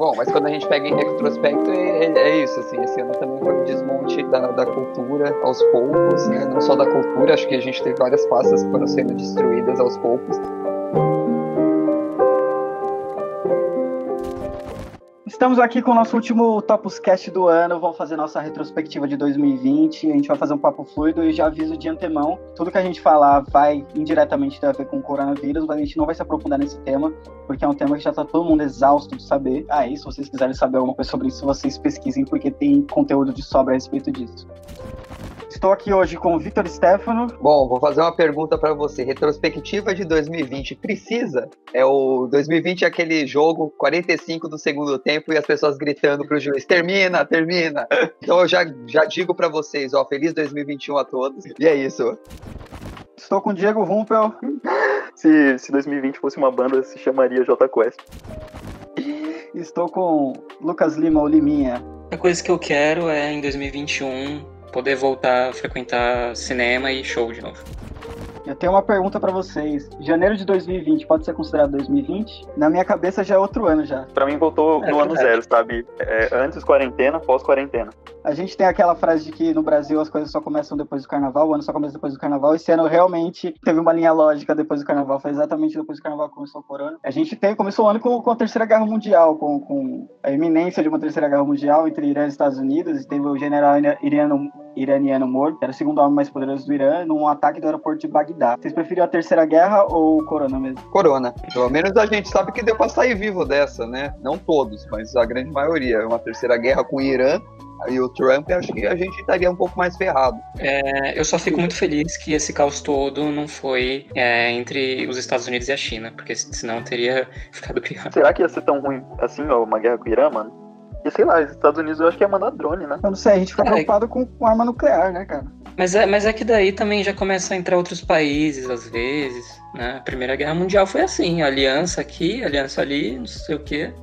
Bom, mas quando a gente pega em retrospecto, é, é, é isso, assim, esse ano também foi um desmonte da, da cultura aos poucos, né? Não só da cultura, acho que a gente teve várias pastas que foram sendo destruídas aos poucos. Estamos aqui com o nosso último Topuscast do ano. Vamos fazer nossa retrospectiva de 2020. A gente vai fazer um papo fluido e já aviso de antemão: tudo que a gente falar vai indiretamente ter a ver com o coronavírus, mas a gente não vai se aprofundar nesse tema, porque é um tema que já está todo mundo exausto de saber. Aí, ah, se vocês quiserem saber alguma coisa sobre isso, vocês pesquisem, porque tem conteúdo de sobra a respeito disso. Estou aqui hoje com o Vitor Stefano. Bom, vou fazer uma pergunta para você. Retrospectiva de 2020 precisa? É o 2020 é aquele jogo 45 do segundo tempo e as pessoas gritando pro juiz: termina, termina. Então eu já, já digo para vocês, ó, feliz 2021 a todos. E é isso. Estou com o Diego Rumpel. se, se 2020 fosse uma banda, se chamaria J Quest. Estou com Lucas Lima, ou Liminha. A coisa que eu quero é em 2021 poder voltar a frequentar cinema e show de novo. Eu tenho uma pergunta para vocês. Janeiro de 2020 pode ser considerado 2020? Na minha cabeça já é outro ano já. Para mim voltou é, no ano zero, sabe? É, antes quarentena, pós quarentena. A gente tem aquela frase de que no Brasil as coisas só começam depois do carnaval, o ano só começa depois do carnaval. Esse ano realmente teve uma linha lógica depois do carnaval, foi exatamente depois do carnaval que começou o corona. A gente tem, começou o ano com, com a Terceira Guerra Mundial, com, com a iminência de uma Terceira Guerra Mundial entre Irã e Estados Unidos, e teve o general iraniano, iraniano morto, era o segundo homem mais poderoso do Irã, num ataque do aeroporto de Bagdá. Vocês preferiam a Terceira Guerra ou o corona mesmo? Corona. Pelo menos a gente sabe que deu pra sair vivo dessa, né? Não todos, mas a grande maioria. Uma Terceira Guerra com o Irã e o Trump, acho que a gente estaria um pouco mais ferrado. É, eu só fico muito feliz que esse caos todo não foi é, entre os Estados Unidos e a China, porque senão teria ficado pior. Será que ia ser tão ruim assim, ó, uma guerra com o Irã, mano? E sei lá, os Estados Unidos eu acho que ia mandar drone, né? Eu não sei, a gente fica é, preocupado com, com arma nuclear, né, cara? Mas é, mas é que daí também já começa a entrar outros países, às vezes. Né? A Primeira Guerra Mundial foi assim, aliança aqui, aliança ali, não sei o quê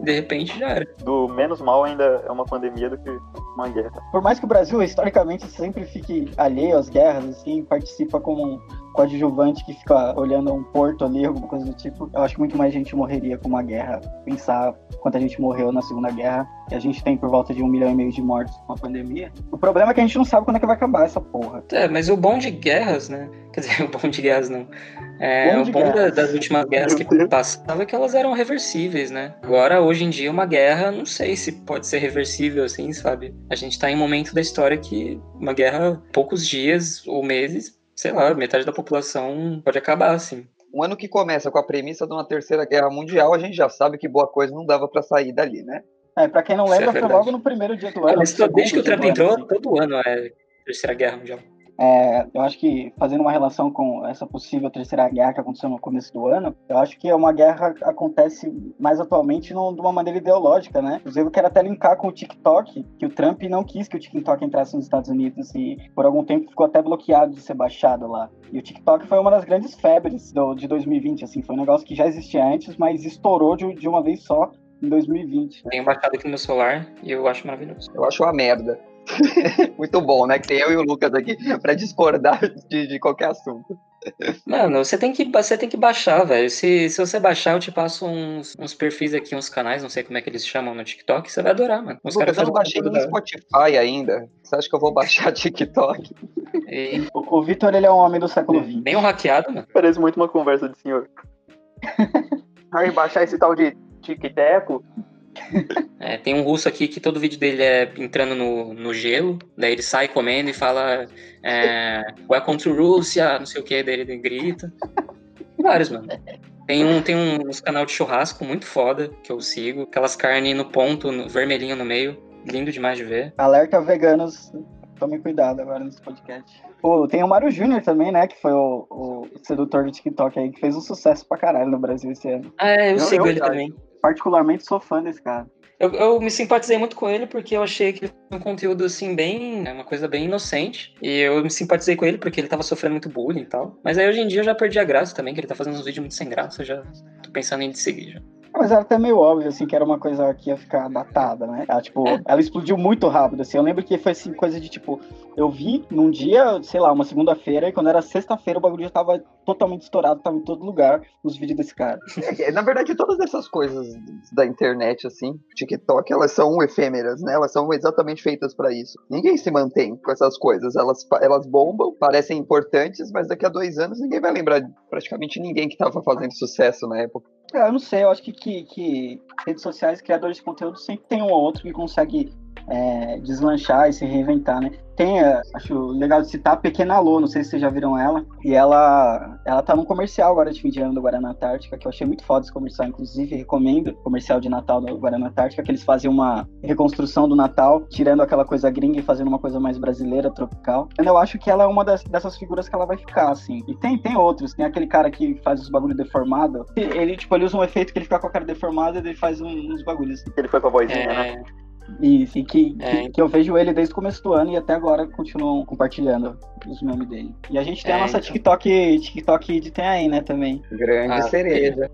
de repente já era. Do menos mal ainda é uma pandemia do que uma guerra. Por mais que o Brasil historicamente sempre fique alheio às guerras, assim, participa como coadjuvante que fica olhando um porto ali, alguma coisa do tipo, eu acho que muito mais gente morreria com uma guerra. Pensar quanta gente morreu na Segunda Guerra, e a gente tem por volta de um milhão e meio de mortos com a pandemia. O problema é que a gente não sabe quando é que vai acabar essa porra. É, mas o bom de guerras, né? Quer dizer, o bom de guerras não. É, o bom da, das últimas guerras que passavam é que elas eram reversíveis, né? Agora, hoje em dia, uma guerra, não sei se pode ser reversível assim, sabe? A gente tá em um momento da história que uma guerra, poucos dias ou meses, sei lá, metade da população pode acabar, assim. Um ano que começa com a premissa de uma terceira guerra mundial, a gente já sabe que boa coisa não dava para sair dali, né? É, pra quem não lembra, é foi logo no primeiro dia do ano. É, desde que o Trump entrou, assim. todo ano é terceira guerra mundial. É, eu acho que fazendo uma relação com essa possível terceira guerra que aconteceu no começo do ano, eu acho que é uma guerra acontece mais atualmente de uma maneira ideológica, né? Inclusive, eu quero até linkar com o TikTok, que o Trump não quis que o TikTok entrasse nos Estados Unidos e por algum tempo ficou até bloqueado de ser baixado lá. E o TikTok foi uma das grandes febres do, de 2020, assim, foi um negócio que já existia antes, mas estourou de, de uma vez só em 2020. Tenho baixado aqui no meu celular e eu acho maravilhoso. Eu acho uma merda. Muito bom, né? Que tem eu e o Lucas aqui para discordar de, de, qualquer assunto. Mano, você tem que, você tem que baixar, velho. Se, se você baixar, eu te passo uns, uns perfis aqui, uns canais, não sei como é que eles chamam no TikTok, você vai adorar, mano. Os Lucas, eu não baixei no Spotify ainda. Você acha que eu vou baixar TikTok? E... O, o Vitor, ele é um homem do século XX. Bem um hackeado, mano. Parece muito uma conversa de senhor. Aí baixar esse tal de TikTok é, tem um russo aqui que todo vídeo dele é entrando no, no gelo, daí ele sai comendo e fala é, Welcome to Russia, não sei o que, daí ele grita. Vários, mano. Tem um, tem um, uns canal de churrasco muito foda que eu sigo, aquelas carnes no ponto, no, vermelhinho no meio, lindo demais de ver. Alerta veganos, tomem cuidado agora nesse podcast. Pô, tem o Mário Júnior também, né? Que foi o, o, sedutor do TikTok aí, que fez um sucesso pra caralho no Brasil esse ano. Ah, é, eu, eu sigo eu, ele também particularmente sou fã desse cara. Eu, eu, me simpatizei muito com ele porque eu achei que um conteúdo assim bem, né, uma coisa bem inocente. E eu me simpatizei com ele porque ele tava sofrendo muito bullying e tal. Mas aí hoje em dia eu já perdi a graça também, que ele tá fazendo uns vídeos muito sem graça, eu já tô pensando em seguir já. Mas era até meio óbvio, assim, que era uma coisa que ia ficar datada, né? Ela, tipo, ela explodiu muito rápido, assim. Eu lembro que foi, assim, coisa de, tipo, eu vi num dia, sei lá, uma segunda-feira, e quando era sexta-feira o bagulho já tava totalmente estourado, tava em todo lugar, os vídeos desse cara. É, na verdade, todas essas coisas da internet, assim, TikTok, elas são efêmeras, né? Elas são exatamente feitas para isso. Ninguém se mantém com essas coisas. Elas, elas bombam, parecem importantes, mas daqui a dois anos ninguém vai lembrar praticamente ninguém que tava fazendo sucesso na época. É, eu não sei, eu acho que, que, que redes sociais, criadores de conteúdo sempre tem um ou outro que consegue é, deslanchar e se reinventar, né? Tem, é, acho legal de citar a Pequena Lô, não sei se vocês já viram ela. E ela ela tá num comercial agora de fim de ano do Guaraná Antártica, que eu achei muito foda esse comercial, inclusive recomendo. Comercial de Natal do Guaraná Antártica, que eles fazem uma reconstrução do Natal, tirando aquela coisa gringa e fazendo uma coisa mais brasileira, tropical. Eu acho que ela é uma das, dessas figuras que ela vai ficar, assim. E tem, tem outros, tem aquele cara que faz os bagulhos deformados. Ele, tipo, ele usa um efeito que ele fica com a cara deformada e ele faz uns bagulhos. Ele foi com a vozinha, é... né? Isso, e que, é. que, que, eu vejo ele desde o começo do ano e até agora continuam compartilhando os memes dele. E a gente tem é, a nossa então. TikTok, TikTok de tem aí, né, também. Grande ah, cereja.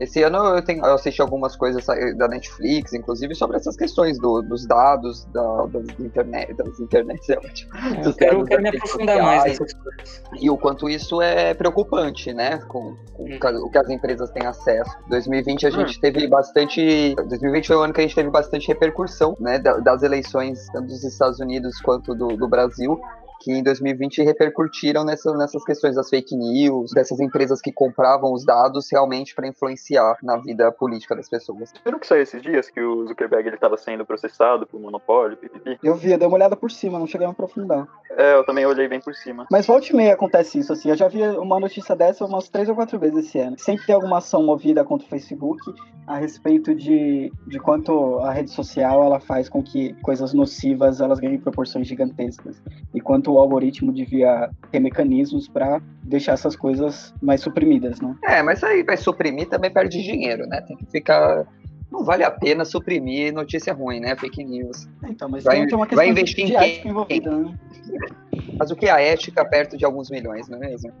Esse ano eu, tenho, eu assisti algumas coisas da Netflix, inclusive sobre essas questões do, dos dados, da, das internet, das internet, é ótimo. É, eu quero, quero me aprofundar mais nessas coisas. E o quanto isso é preocupante, né? Com, com hum. o que as empresas têm acesso. 2020 a gente hum. teve bastante. 2020 foi o ano que a gente teve bastante repercussão, né? Das eleições, tanto dos Estados Unidos quanto do, do Brasil que em 2020 repercutiram nessa, nessas questões das fake news, dessas empresas que compravam os dados realmente para influenciar na vida política das pessoas. Viram que saiu esses dias que o Zuckerberg estava sendo processado por monopólio, pipipi? Eu vi, eu dei uma olhada por cima, não cheguei a aprofundar. É, eu também olhei bem por cima. Mas volte e meia acontece isso, assim, eu já vi uma notícia dessa umas três ou quatro vezes esse ano. Sempre tem alguma ação movida contra o Facebook a respeito de, de quanto a rede social ela faz com que coisas nocivas elas ganhem proporções gigantescas. E quanto o algoritmo devia ter mecanismos para deixar essas coisas mais suprimidas, né? É, mas aí vai suprimir também perde dinheiro, né? Tem que ficar não vale a pena suprimir notícia ruim, né? Fake news. Então, mas vai, tem uma questão vai investir de, de em quem? envolvida, né? Mas o que é a ética perto de alguns milhões, não é mesmo?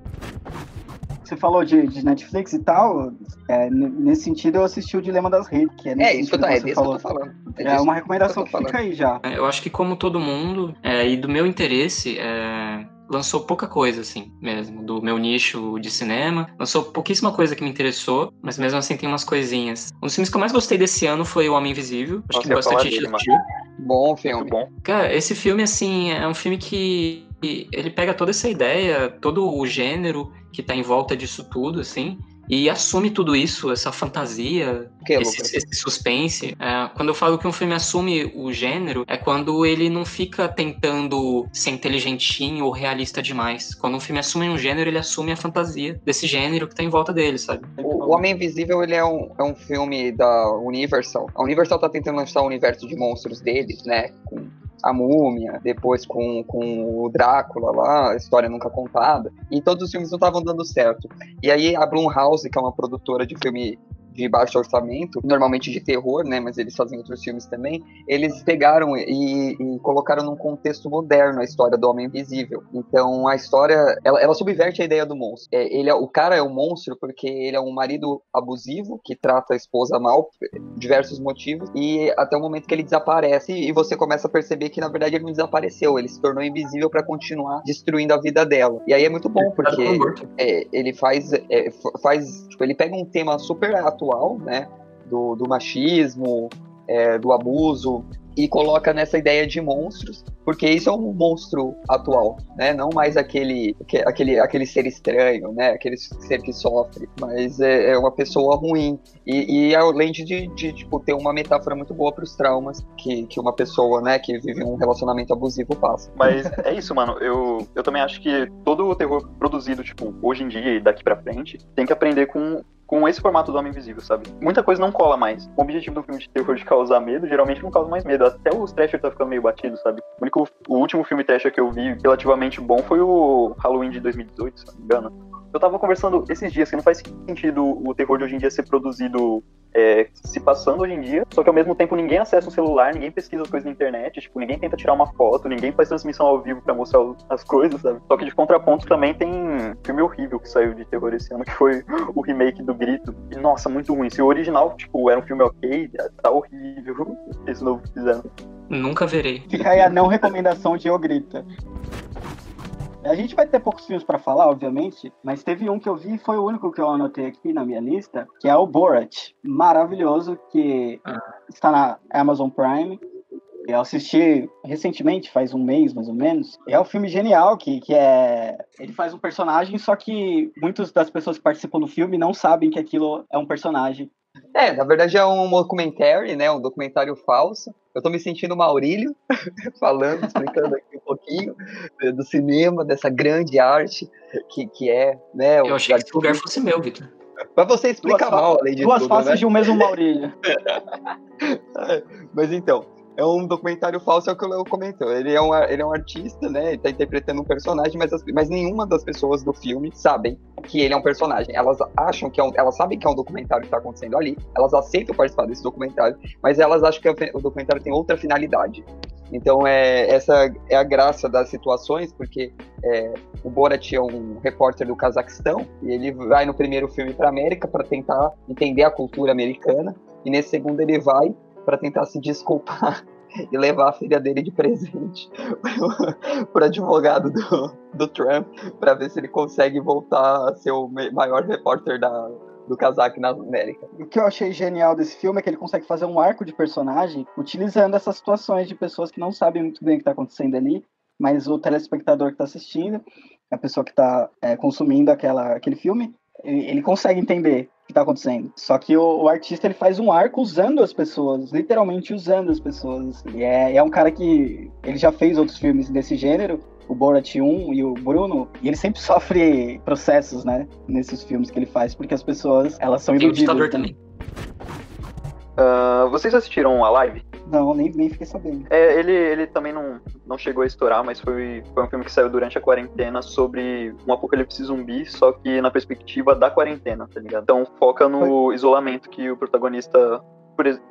Você falou de, de Netflix e tal, é, nesse sentido eu assisti o Dilema das Redes, que é É, isso que, tá, é que eu tô falando. É, é uma recomendação que, que fica aí já. É, eu acho que como todo mundo, é, e do meu interesse, é, lançou pouca coisa, assim, mesmo, do meu nicho de cinema. Lançou pouquíssima coisa que me interessou, mas mesmo assim tem umas coisinhas. Um dos filmes que eu mais gostei desse ano foi O Homem Invisível. Acho Nossa, que bastante gente assistiu. Bom filme. bom. Cara, esse filme, assim, é um filme que ele pega toda essa ideia, todo o gênero que tá em volta disso tudo, assim, e assume tudo isso, essa fantasia, esse, esse, suspense. É, quando eu falo que um filme assume o gênero, é quando ele não fica tentando ser inteligentinho ou realista demais. Quando um filme assume um gênero, ele assume a fantasia desse gênero que tá em volta dele, sabe? O, o Homem Invisível, ele é um, é um filme da Universal. A Universal tá tentando lançar o universo de monstros deles, né? Com a Múmia, depois com, com o Drácula lá, a história nunca contada, e todos os filmes não estavam dando certo. E aí a Blumhouse, que é uma produtora de filme de baixo orçamento, normalmente de terror, né, mas eles fazem outros filmes também, eles pegaram e, e colocaram num contexto moderno a história do Homem Invisível. Então a história, ela, ela subverte a ideia do monstro. É, ele é, o cara é um monstro porque ele é um marido abusivo que trata a esposa mal por diversos motivos e até o momento que ele desaparece e você começa a perceber que na verdade ele não desapareceu, ele se tornou invisível para continuar destruindo a vida dela. E aí é muito bom porque é, ele faz, é, faz, tipo, ele pega um tema super atual atual, né? Do, do machismo, é, do abuso, e coloca nessa ideia de monstros, porque isso é um monstro atual, né? Não mais aquele, aquele, aquele ser estranho, né? Aquele ser que sofre, mas é, é uma pessoa ruim. E, e além de, de, tipo, ter uma metáfora muito boa para os traumas que, que uma pessoa, né, que vive um relacionamento abusivo passa. Mas é isso, mano. Eu, eu também acho que todo o terror produzido, tipo, hoje em dia e daqui para frente, tem que aprender com com esse formato do Homem Invisível, sabe? Muita coisa não cola mais. O objetivo do filme de terror de causar medo, geralmente não causa mais medo. Até os Thrasher tá ficando meio batido, sabe? O, único, o último filme Thrasher que eu vi relativamente bom foi o Halloween de 2018, se não me engano. Eu tava conversando esses dias que não faz sentido o terror de hoje em dia ser produzido é, se passando hoje em dia, só que ao mesmo tempo ninguém acessa um celular, ninguém pesquisa as coisas na internet, tipo, ninguém tenta tirar uma foto, ninguém faz transmissão ao vivo para mostrar as coisas, sabe? Só que de contraponto também tem filme horrível que saiu de terror esse ano, que foi o remake do Grito. E, nossa, muito ruim. Se o original, tipo, era um filme ok, tá horrível esse novo que fizeram. Nunca verei. Fica aí a não recomendação de O Grita. A gente vai ter poucos filmes para falar, obviamente, mas teve um que eu vi e foi o único que eu anotei aqui na minha lista, que é o Borat. Maravilhoso, que ah. está na Amazon Prime. Eu assisti recentemente, faz um mês mais ou menos. É um filme genial que, que é. Ele faz um personagem, só que muitas das pessoas que participam do filme não sabem que aquilo é um personagem. É, na verdade é um documentário, né? Um documentário falso. Eu tô me sentindo Maurílio, falando, explicando aqui pouquinho do cinema, dessa grande arte que, que é, né? Eu achei que esse lugar fosse meu, Vitor. Mas você explica duas mal, além de duas tudo, faces né? de um mesmo Maurílio. Mas então, é um documentário falso, é o que o Leo comentou. Ele é um, ele é um artista, né? Ele tá interpretando um personagem, mas, as, mas nenhuma das pessoas do filme sabem que ele é um personagem. Elas acham que é um, elas sabem que é um documentário que tá acontecendo ali, elas aceitam participar desse documentário, mas elas acham que o documentário tem outra finalidade. Então, é, essa é a graça das situações, porque é, o Borat é um repórter do Cazaquistão e ele vai no primeiro filme para América para tentar entender a cultura americana, e nesse segundo ele vai para tentar se desculpar e levar a filha dele de presente para advogado do, do Trump para ver se ele consegue voltar a ser o maior repórter da, do casaco na América. O que eu achei genial desse filme é que ele consegue fazer um arco de personagem utilizando essas situações de pessoas que não sabem muito bem o que está acontecendo ali, mas o telespectador que está assistindo, a pessoa que está é, consumindo aquela, aquele filme, ele consegue entender que tá acontecendo. Só que o, o, artista ele faz um arco usando as pessoas, literalmente usando as pessoas. E é, é um cara que ele já fez outros filmes desse gênero, o Borat 1 e o Bruno, e ele sempre sofre processos, né, nesses filmes que ele faz, porque as pessoas, elas são iludidas. E o também. Uh, vocês assistiram a live? Não, nem, nem fiquei sabendo. É, ele, ele também não, não chegou a estourar, mas foi, foi um filme que saiu durante a quarentena sobre um apocalipse zumbi, só que na perspectiva da quarentena, tá ligado? Então foca no foi. isolamento que o protagonista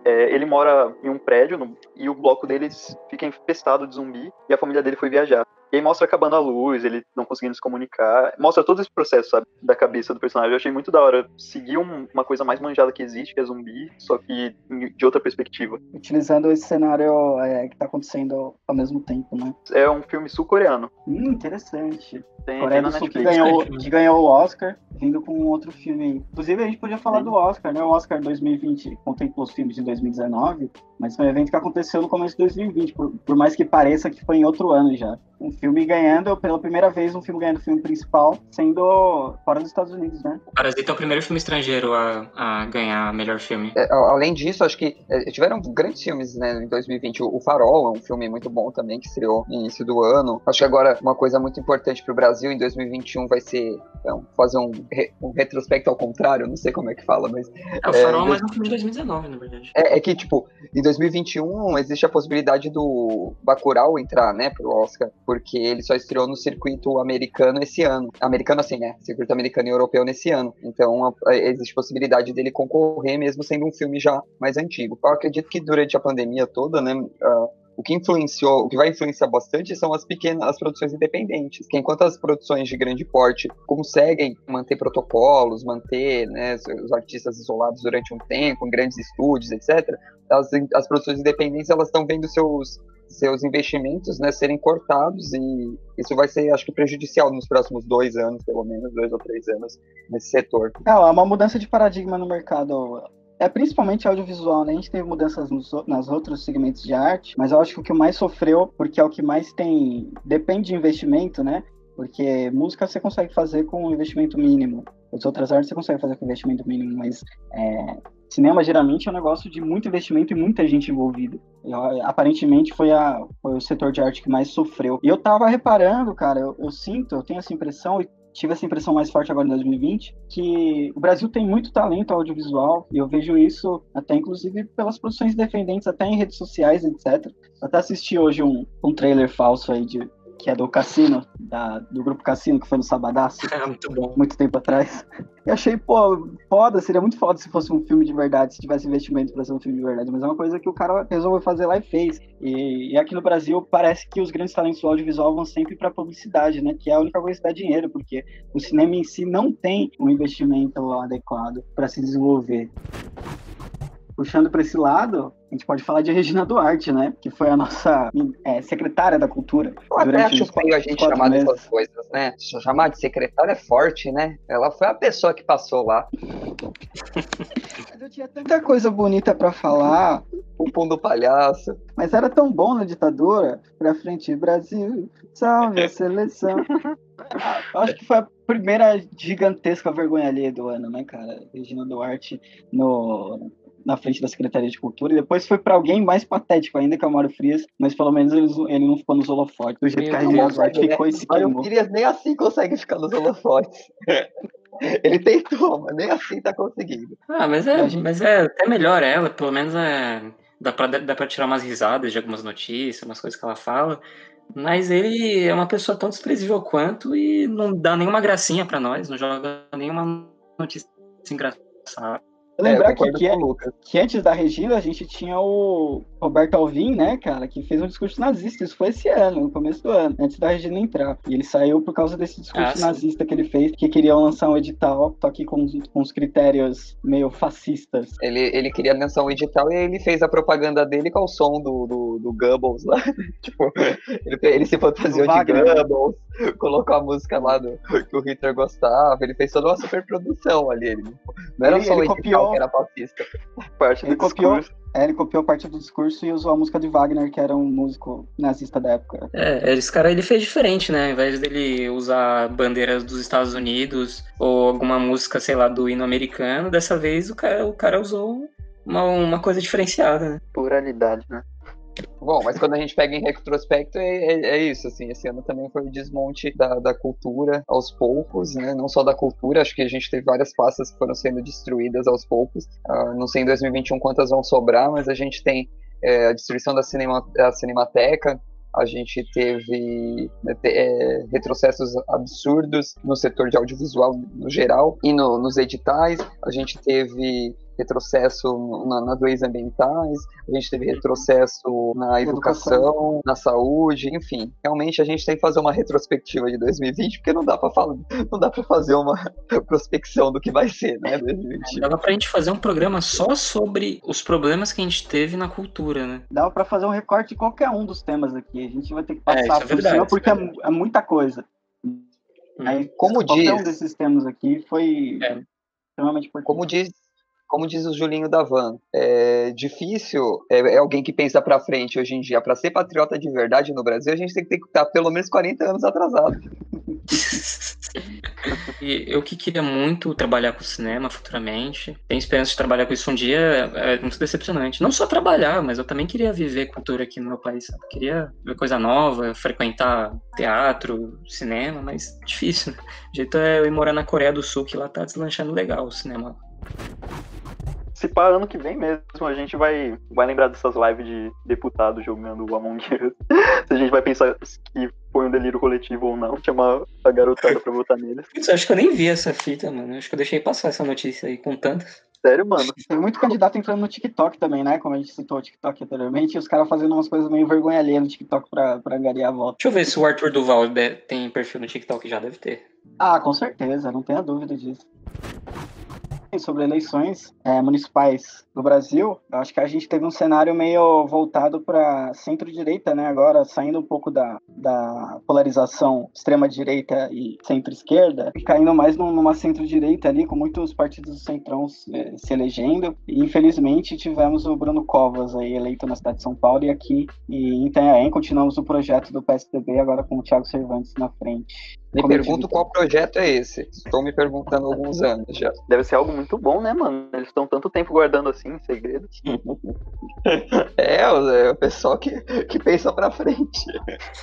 é, ele mora em um prédio no, e o bloco deles fica infestado de zumbi e a família dele foi viajar. E aí mostra acabando a luz, ele não conseguindo se comunicar. Mostra todo esse processo, sabe, da cabeça do personagem. Eu achei muito da hora seguir um, uma coisa mais manjada que existe, que é zumbi, só que de outra perspectiva. Utilizando esse cenário é, que tá acontecendo ao mesmo tempo, né? É um filme sul-coreano. Hum, interessante. Tem, Coreia do Sul que ganhou, que ganhou o Oscar, vindo com um outro filme. Inclusive, a gente podia falar Sim. do Oscar, né? O Oscar 2020 contemplou os filmes de 2019, mas foi um evento que aconteceu no começo de 2020, por, por mais que pareça que foi em outro ano já um filme ganhando, pela primeira vez, um filme ganhando o filme principal, sendo fora dos Estados Unidos, né? O Parasita é o primeiro filme estrangeiro a, a ganhar melhor filme. É, além disso, acho que é, tiveram grandes filmes, né, em 2020. O, o Farol é um filme muito bom também, que estreou no início do ano. Acho que agora uma coisa muito importante para o Brasil em 2021 vai ser então, fazer um, re, um retrospecto ao contrário, não sei como é que fala, mas... É, o Farol é, é mais um filme de 2019, na verdade. É, é que, tipo, em 2021 existe a possibilidade do Bacurau entrar, né, pro Oscar porque ele só estreou no circuito americano esse ano. Americano assim, né? Circuito americano e europeu nesse ano. Então a, a, existe possibilidade dele concorrer mesmo sendo um filme já mais antigo. Eu acredito que durante a pandemia toda, né? Uh, o que influenciou, o que vai influenciar bastante são as pequenas, as produções independentes, que enquanto as produções de grande porte conseguem manter protocolos, manter né, os artistas isolados durante um tempo, em grandes estúdios, etc., as, as produções independentes elas estão vendo seus seus investimentos né, serem cortados e isso vai ser, acho que, prejudicial nos próximos dois anos, pelo menos, dois ou três anos nesse setor. É, é uma mudança de paradigma no mercado. É principalmente audiovisual, né? A gente teve mudanças nos, nas outros segmentos de arte, mas eu acho que o que mais sofreu, porque é o que mais tem. depende de investimento, né? Porque música você consegue fazer com um investimento mínimo. As outras artes você consegue fazer com investimento mínimo, mas é, cinema geralmente é um negócio de muito investimento e muita gente envolvida. Aparentemente foi, a, foi o setor de arte que mais sofreu. E eu tava reparando, cara, eu, eu sinto, eu tenho essa impressão, e tive essa impressão mais forte agora em 2020, que o Brasil tem muito talento audiovisual, e eu vejo isso até inclusive pelas produções independentes, até em redes sociais, etc. Eu até assisti hoje um, um trailer falso aí de que é do Cassino, da, do grupo Cassino, que foi no Sabadaço. É, muito bom. Muito tempo atrás. E achei, pô, foda, seria muito foda se fosse um filme de verdade, se tivesse investimento pra ser um filme de verdade. Mas é uma coisa que o cara resolveu fazer lá e fez. E, e aqui no Brasil parece que os grandes talentos do audiovisual vão sempre pra publicidade, né? Que é a única coisa que dá dinheiro, porque o cinema em si não tem um investimento adequado para se desenvolver puxando para esse lado, a gente pode falar de Regina Duarte, né? Que foi a nossa é, secretária da cultura. Eu até acho feio a gente chamar meses. dessas coisas, né? Chamar de secretária é forte, né? Ela foi a pessoa que passou lá. Mas eu tinha tanta coisa bonita para falar. O pão do palhaço. Mas era tão bom na ditadura. Pra frente, Brasil. Salve a seleção. acho que foi a primeira gigantesca vergonha ali do ano, né, cara? Regina Duarte no na frente da Secretaria de Cultura, e depois foi para alguém mais patético ainda, que é o Mário Frias, mas pelo menos ele, ele não ficou nos holofotes, do jeito que a Regina Duarte ficou né? e se queimou. Mário Frias nem assim consegue ficar nos holofotes. Ele tentou, mas nem assim tá conseguindo. Ah, mas é, mas é até melhor ela, pelo menos é, dá, pra, dá pra tirar umas risadas de algumas notícias, umas coisas que ela fala. Mas ele é uma pessoa tão desprezível quanto e não dá nenhuma gracinha para nós, não joga nenhuma notícia engraçada. Lembrar é, que, que, que, antes da Regina a gente tinha o Roberto Alvim, né, cara, que fez um discurso nazista. Isso foi esse ano, no começo do ano, antes da Regina entrar. E ele saiu por causa desse discurso ah, nazista que ele fez, que queriam lançar um edital, só que com, com os critérios meio fascistas. Ele, ele queria lançar um edital e ele fez a propaganda dele com o som do, do, do Goebbels lá. tipo, ele, ele se fantasiou de Goebbels, colocou a música lá do, que o Hitler gostava. Ele fez toda uma super produção ali. Ele, não era ele, só o edital copiou, que era fascista. Parte ele do copiou, discurso. É, ele copiou parte do discurso e usou a música de Wagner, que era um músico nazista da época. É, esse cara ele fez diferente, né? Ao invés dele usar bandeiras dos Estados Unidos ou alguma música, sei lá, do hino americano, dessa vez o cara, o cara usou uma, uma coisa diferenciada, né? Pluralidade, né? Bom, mas quando a gente pega em retrospecto, é, é, é, isso, assim, esse ano também foi o desmonte da, da cultura aos poucos, né, não só da cultura, acho que a gente teve várias passas que foram sendo destruídas aos poucos, uh, não sei em 2021 quantas vão sobrar, mas a gente tem é, a destruição da cinema, da Cinemateca, a gente teve né, é, retrocessos absurdos no setor de audiovisual no geral e no, nos editais, a gente teve retrocesso na, nas leis ambientais, a gente teve retrocesso na educação, educação, na saúde, enfim. Realmente a gente tem que fazer uma retrospectiva de 2020, porque não dá para falar, não dá para fazer uma prospecção do que vai ser, né, 2020. Dava pra gente fazer um programa só sobre os problemas que a gente teve na cultura, né? Dava para fazer um recorte de qualquer um dos temas aqui. A gente vai ter que é, passar é, por verdade, cima porque é, é, muita coisa. Hum. Aí, como diz, um desses temas aqui foi é. extremamente importante. Como diz como diz o Julinho da Van, é difícil, é, é alguém que pensa para frente hoje em dia. Para ser patriota de verdade no Brasil, a gente tem que estar pelo menos 40 anos atrasado. eu que queria muito trabalhar com cinema futuramente, tenho esperança de trabalhar com isso um dia, é muito decepcionante. Não só trabalhar, mas eu também queria viver cultura aqui no meu país, sabe? Queria ver coisa nova, frequentar teatro, cinema, mas difícil, né? O jeito é eu ir morar na Coreia do Sul, que lá tá deslanchando legal o cinema se pá, ano que vem mesmo, a gente vai, vai lembrar dessas lives de deputados jogando o Among Us. se a gente vai pensar que foi um delírio coletivo ou não, chamar a garotada pra votar neles. Putz, acho que eu nem vi essa fita, mano. Acho que eu deixei passar essa notícia aí com tantas. Sério, mano? Tem muito candidato entrando no TikTok também, né? Como a gente citou o TikTok anteriormente, e os caras fazendo umas coisas meio vergonha alheia no TikTok pra, pra angariar a volta. Deixa eu ver se o Arthur Duval tem perfil no TikTok, já deve ter. Ah, com certeza, não tenha dúvida disso sobre eleições é, municipais do Brasil, eu acho que a gente teve um cenário meio voltado para centro-direita, né? Agora saindo um pouco da, da polarização extrema-direita e centro-esquerda, caindo mais numa centro-direita ali, com muitos partidos do centrão se, se, elegendo. E infelizmente tivemos o Bruno Covas aí eleito na cidade de São Paulo e aqui e em Itanhaém continuamos o projeto do PSDB agora com o Thiago Cervantes na frente. Me Como pergunto qual projeto é esse. Estou me perguntando há alguns anos já. Deve ser algo muito bom, né, mano? Eles estão tanto tempo guardando assim, em segredo. é, é o pessoal que, que pensa pra frente.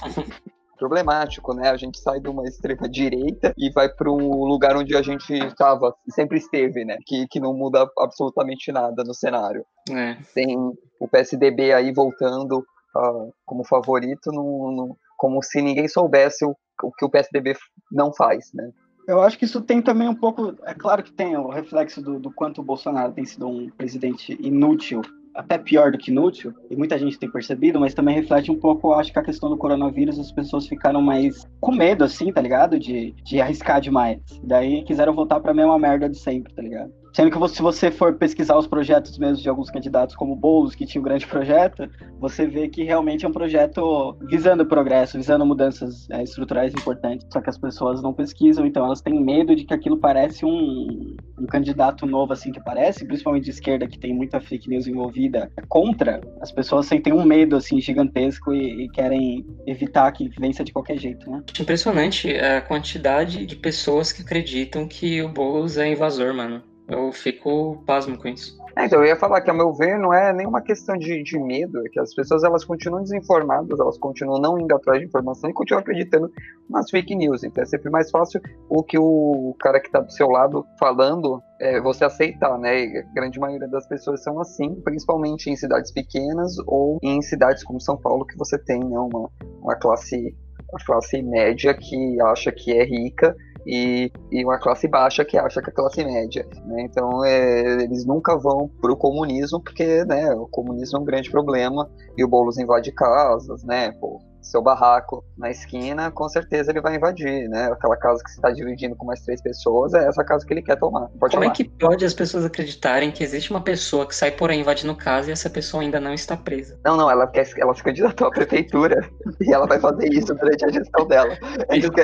problemático, né? A gente sai de uma extrema direita e vai para o lugar onde a gente estava, sempre esteve, né? Que, que não muda absolutamente nada no cenário. É. Tem o PSDB aí voltando uh, como favorito no, no, como se ninguém soubesse o, o que o PSDB não faz, né? Eu acho que isso tem também um pouco. É claro que tem o reflexo do, do quanto o Bolsonaro tem sido um presidente inútil até pior do que inútil, e muita gente tem percebido, mas também reflete um pouco, acho que a questão do coronavírus, as pessoas ficaram mais com medo, assim, tá ligado? De, de arriscar demais. Daí quiseram voltar pra mesma merda de sempre, tá ligado? Sendo que se você for pesquisar os projetos mesmo de alguns candidatos, como Boulos, que tinha um grande projeto, você vê que realmente é um projeto visando progresso, visando mudanças é, estruturais importantes. Só que as pessoas não pesquisam, então elas têm medo de que aquilo parece um, um candidato novo, assim, que parece, principalmente de esquerda, que tem muita fake news envolvida, contra. As pessoas sentem um medo, assim, gigantesco e, e querem evitar que vença de qualquer jeito, né? Impressionante a quantidade de pessoas que acreditam que o Boulos é invasor, mano. Eu fico pasmo com isso. É, então, eu ia falar que, ao meu ver, não é nenhuma questão de, de medo, é que as pessoas elas continuam desinformadas, elas continuam não indo atrás de informação e continuam acreditando nas fake news. Então é sempre mais fácil o que o cara que está do seu lado falando é, você aceitar, né? E a grande maioria das pessoas são assim, principalmente em cidades pequenas ou em cidades como São Paulo, que você tem né, uma, uma classe uma classe média que acha que é rica e, e uma classe baixa que acha que é classe média. Né? Então é, eles nunca vão para o comunismo porque né, o comunismo é um grande problema e o Boulos invade casas, né? Pô, seu barraco na esquina, com certeza ele vai invadir, né? Aquela casa que você está dividindo com mais três pessoas, é essa casa que ele quer tomar. Pode Como é que pode as pessoas acreditarem que existe uma pessoa que sai por aí invadindo casa e essa pessoa ainda não está presa? Não, não, ela quer, ela se candidatou à prefeitura e ela vai fazer isso durante a gestão dela.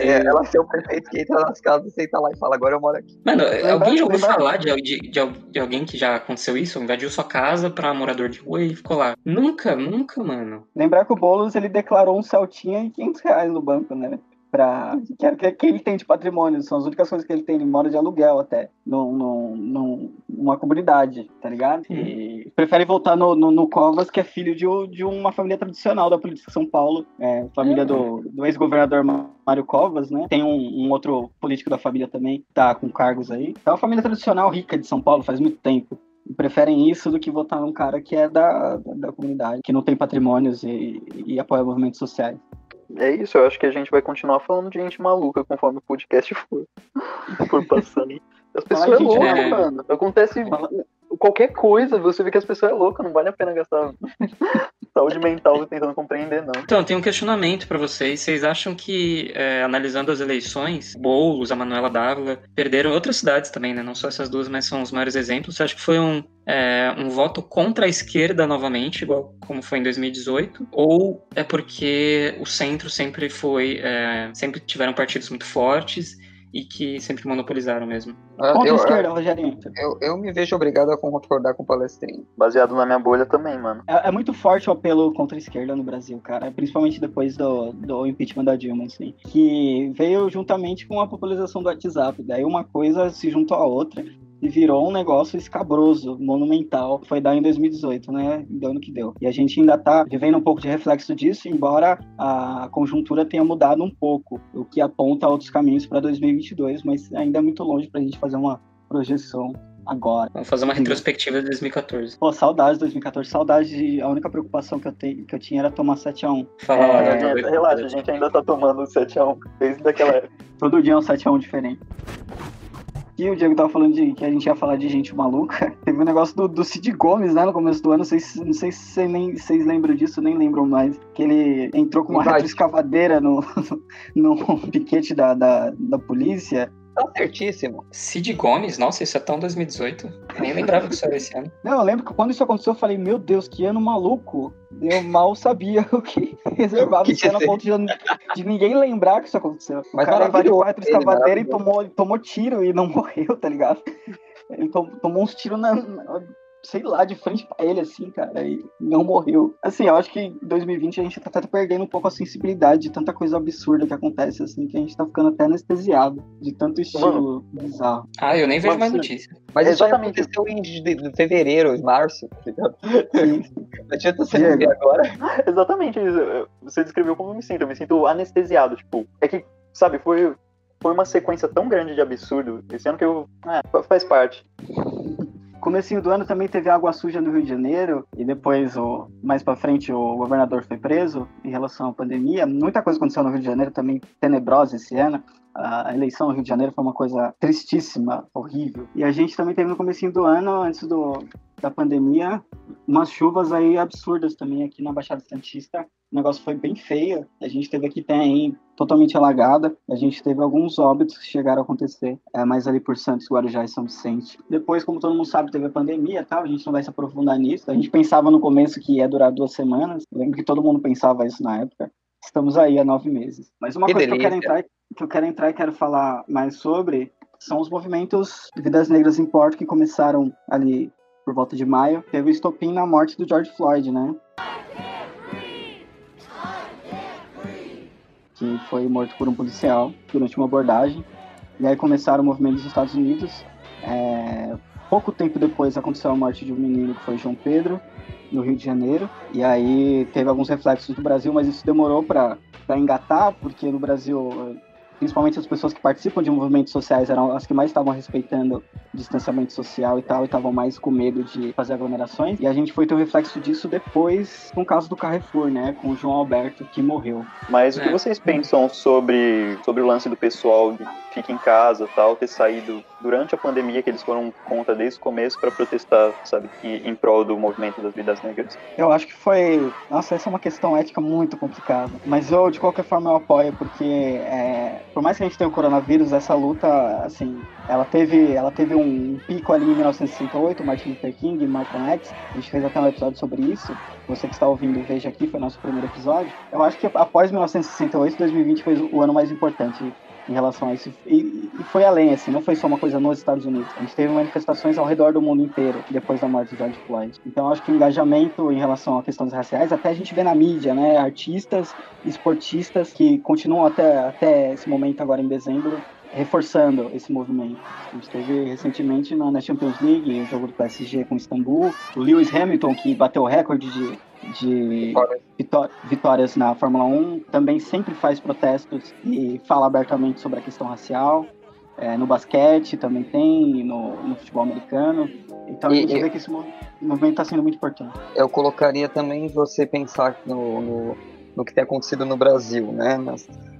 É, ela ser o prefeito que entra nas casas, senta lá e fala, agora eu moro aqui. Mano, alguém já ouviu falar de, de, de, de, alguém que já aconteceu isso? Invadiu sua casa pra morador de rua e ficou lá. Nunca, nunca, mano. Lembrar que o Boulos, ele declarou um Celtinha e 500 reais no banco, né? Pra, que, que, que ele tem de patrimônio, são as únicas coisas que ele tem, ele mora de aluguel até, num, num, numa comunidade, tá ligado? E prefere voltar no, no, no, Covas, que é filho de, de uma família tradicional da política de São Paulo, é, família do, do ex-governador Mário Covas, né? Tem um, um, outro político da família também, tá com cargos aí. É uma família tradicional rica de São Paulo, faz muito tempo preferem isso do que votar num cara que é da, da, da comunidade, que não tem patrimônios e, e apoia movimentos sociais. É isso, eu acho que a gente vai continuar falando de gente maluca conforme o podcast for, for passando. As pessoas é loucas, é... mano. Acontece qualquer coisa, você vê que as pessoas é louca, não vale a pena gastar saúde mental tentando compreender, não. Então, tem um questionamento para vocês. Vocês acham que, é, analisando as eleições, Boulos, a Manuela Dávila, perderam outras cidades também, né? Não só essas duas, mas são os maiores exemplos. Você acha que foi um, é, um voto contra a esquerda novamente, igual como foi em 2018? Ou é porque o centro sempre foi. É, sempre tiveram partidos muito fortes e que sempre monopolizaram mesmo. Ah, Contra eu, a esquerda, Rogerinho. Eu, eu me vejo obrigado a concordar com o palestrinho. Baseado na minha bolha também, mano. É, é, muito forte o apelo contra a esquerda no Brasil, cara. Principalmente depois do, do impeachment da Dilma, assim. Que veio juntamente com a popularização do WhatsApp. Daí uma coisa se juntou à outra e virou um negócio escabroso, monumental. Foi dar em 2018, né? Deu no que deu. E a gente ainda tá vivendo um pouco de reflexo disso, embora a conjuntura tenha mudado um pouco, o que aponta outros caminhos para 2022, mas ainda é muito longe para a gente fazer uma projeção agora. Vamos fazer uma retrospectiva de 2014. Pô, saudade de 2014, saudade de. A única preocupação que eu, te, que eu tinha era tomar 7x1. Fala é, é, Relaxa, a gente ainda tá tomando 7x1 desde daquela época. Todo dia é um 7x1 diferente aqui, o Diego tava falando de que a gente ia falar de gente maluca. Teve um negócio do, do Cid Gomes, né, no começo do ano. Não sei, não sei se vocês, nem, vocês lembram disso, nem lembram mais. Que ele entrou com uma retroescavadeira no, no, no piquete da, da, da polícia Tá certíssimo. Cid Gomes, nossa, isso é tão 2018. Nem lembrava que isso era esse ano. Não, eu lembro que quando isso aconteceu, eu falei, meu Deus, que ano maluco. Eu mal sabia o que reservava esse ano a ponto de, de, ninguém lembrar que isso aconteceu. Mas o cara invadiu o retro escavadeira e tomou, tomou tiro e não morreu, tá ligado? Ele tomou uns tiros na, sei lá, de frente pra ele, assim, cara, e não morreu. Assim, eu acho que em 2020 a gente tá até perdendo um pouco a sensibilidade de tanta coisa absurda que acontece, assim, que a gente tá ficando até anestesiado de tanto estilo Mano. bizarro. Ah, eu nem vejo mais notícia. Mas isso exatamente aconteceu em de, de fevereiro, em março, tá Sim. Não adianta você ver agora. Exatamente isso. Você descreveu como eu me sinto. Eu me sinto anestesiado, tipo, é que, sabe, foi foi uma sequência tão grande de absurdo esse ano que eu. É, faz parte. Comecinho do ano também teve água suja no Rio de Janeiro e depois, o, mais para frente, o governador foi preso em relação à pandemia. Muita coisa aconteceu no Rio de Janeiro também tenebrosa esse ano. A eleição no Rio de Janeiro foi uma coisa tristíssima, horrível. E a gente também teve no comecinho do ano, antes do, da pandemia, umas chuvas aí absurdas também aqui na Baixada Santista. O negócio foi bem feio. A gente teve aqui tem totalmente alagada. A gente teve alguns óbitos que chegaram a acontecer, é, mais ali por Santos, Guarujá e São Vicente. Depois, como todo mundo sabe, teve a pandemia, tal. A gente não vai se aprofundar nisso. A gente pensava no começo que ia durar duas semanas. Eu lembro que todo mundo pensava isso na época. Estamos aí há nove meses. Mas uma que coisa delícia. que eu quero entrar, que eu quero entrar e quero falar mais sobre são os movimentos de Vidas Negras em Porto que começaram ali por volta de maio. Teve o estopim na morte do George Floyd, né? Que foi morto por um policial durante uma abordagem. E aí começaram o movimento dos Estados Unidos. É... Pouco tempo depois aconteceu a morte de um menino que foi João Pedro, no Rio de Janeiro. E aí teve alguns reflexos do Brasil, mas isso demorou para engatar, porque no Brasil principalmente as pessoas que participam de movimentos sociais eram as que mais estavam respeitando o distanciamento social e tal, e estavam mais com medo de fazer aglomerações. E a gente foi ter um reflexo disso depois com o caso do Carrefour, né, com o João Alberto que morreu. Mas o que é. vocês pensam sobre, sobre o lance do pessoal de fica em casa tal, ter saído durante a pandemia que eles foram contra desde o começo para protestar, sabe, em prol do movimento das vidas negras? Eu acho que foi, nossa, essa é uma questão ética muito complicada, mas eu de qualquer forma eu apoio porque é, por mais que a gente tenha o coronavírus, essa luta, assim, ela teve, ela teve um pico ali em 1968, Martin Luther King Malcolm X. A gente fez até um episódio sobre isso. Você que está ouvindo, veja aqui, foi nosso primeiro episódio. Eu acho que após 1968, 2020 foi o ano mais importante em relação a isso. E, e, foi além, assim, não foi só uma coisa nos Estados Unidos. A gente teve manifestações ao redor do mundo inteiro depois da morte de George Floyd. Então acho que o engajamento em relação a questões raciais, até a gente vê na mídia, né? Artistas, esportistas que continuam até, até esse momento agora em dezembro reforçando esse movimento. A gente teve recentemente na Champions League o jogo do PSG com o Istambul, o Lewis Hamilton que bateu o recorde de de vitórias na Fórmula 1, também sempre faz protestos e fala abertamente sobre a questão racial. É, no basquete também tem, no, no futebol americano. Então e, a gente vê que esse movimento está sendo muito importante. Eu colocaria também você pensar no, no, no que tem acontecido no Brasil, né?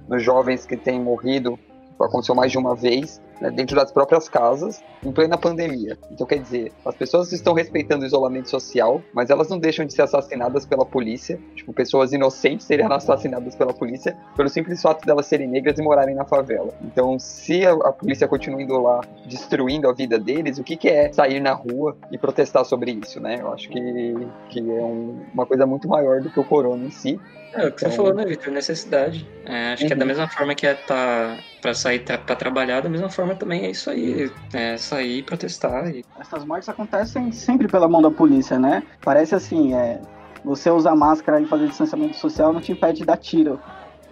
Nos jovens que têm morrido aconteceu mais de uma vez, né, dentro das próprias casas, em plena pandemia. Então, quer dizer, as pessoas estão respeitando o isolamento social, mas elas não deixam de ser assassinadas pela polícia. Tipo, pessoas inocentes seriam assassinadas pela polícia pelo simples fato de elas serem negras e morarem na favela. Então, se a, a polícia continua indo lá destruindo a vida deles, o que, que é sair na rua e protestar sobre isso, né? Eu acho que, que é um, uma coisa muito maior do que o corona em si. É, o que então... você falou, né, Victor? Necessidade. É, acho uhum. que é da uhum. mesma forma que é tá para sair para trabalhar, da mesma forma também é isso aí, é sair e protestar. E... Essas mortes acontecem sempre pela mão da polícia, né? Parece assim, é, você usar máscara e fazer distanciamento social não te impede de dar tiro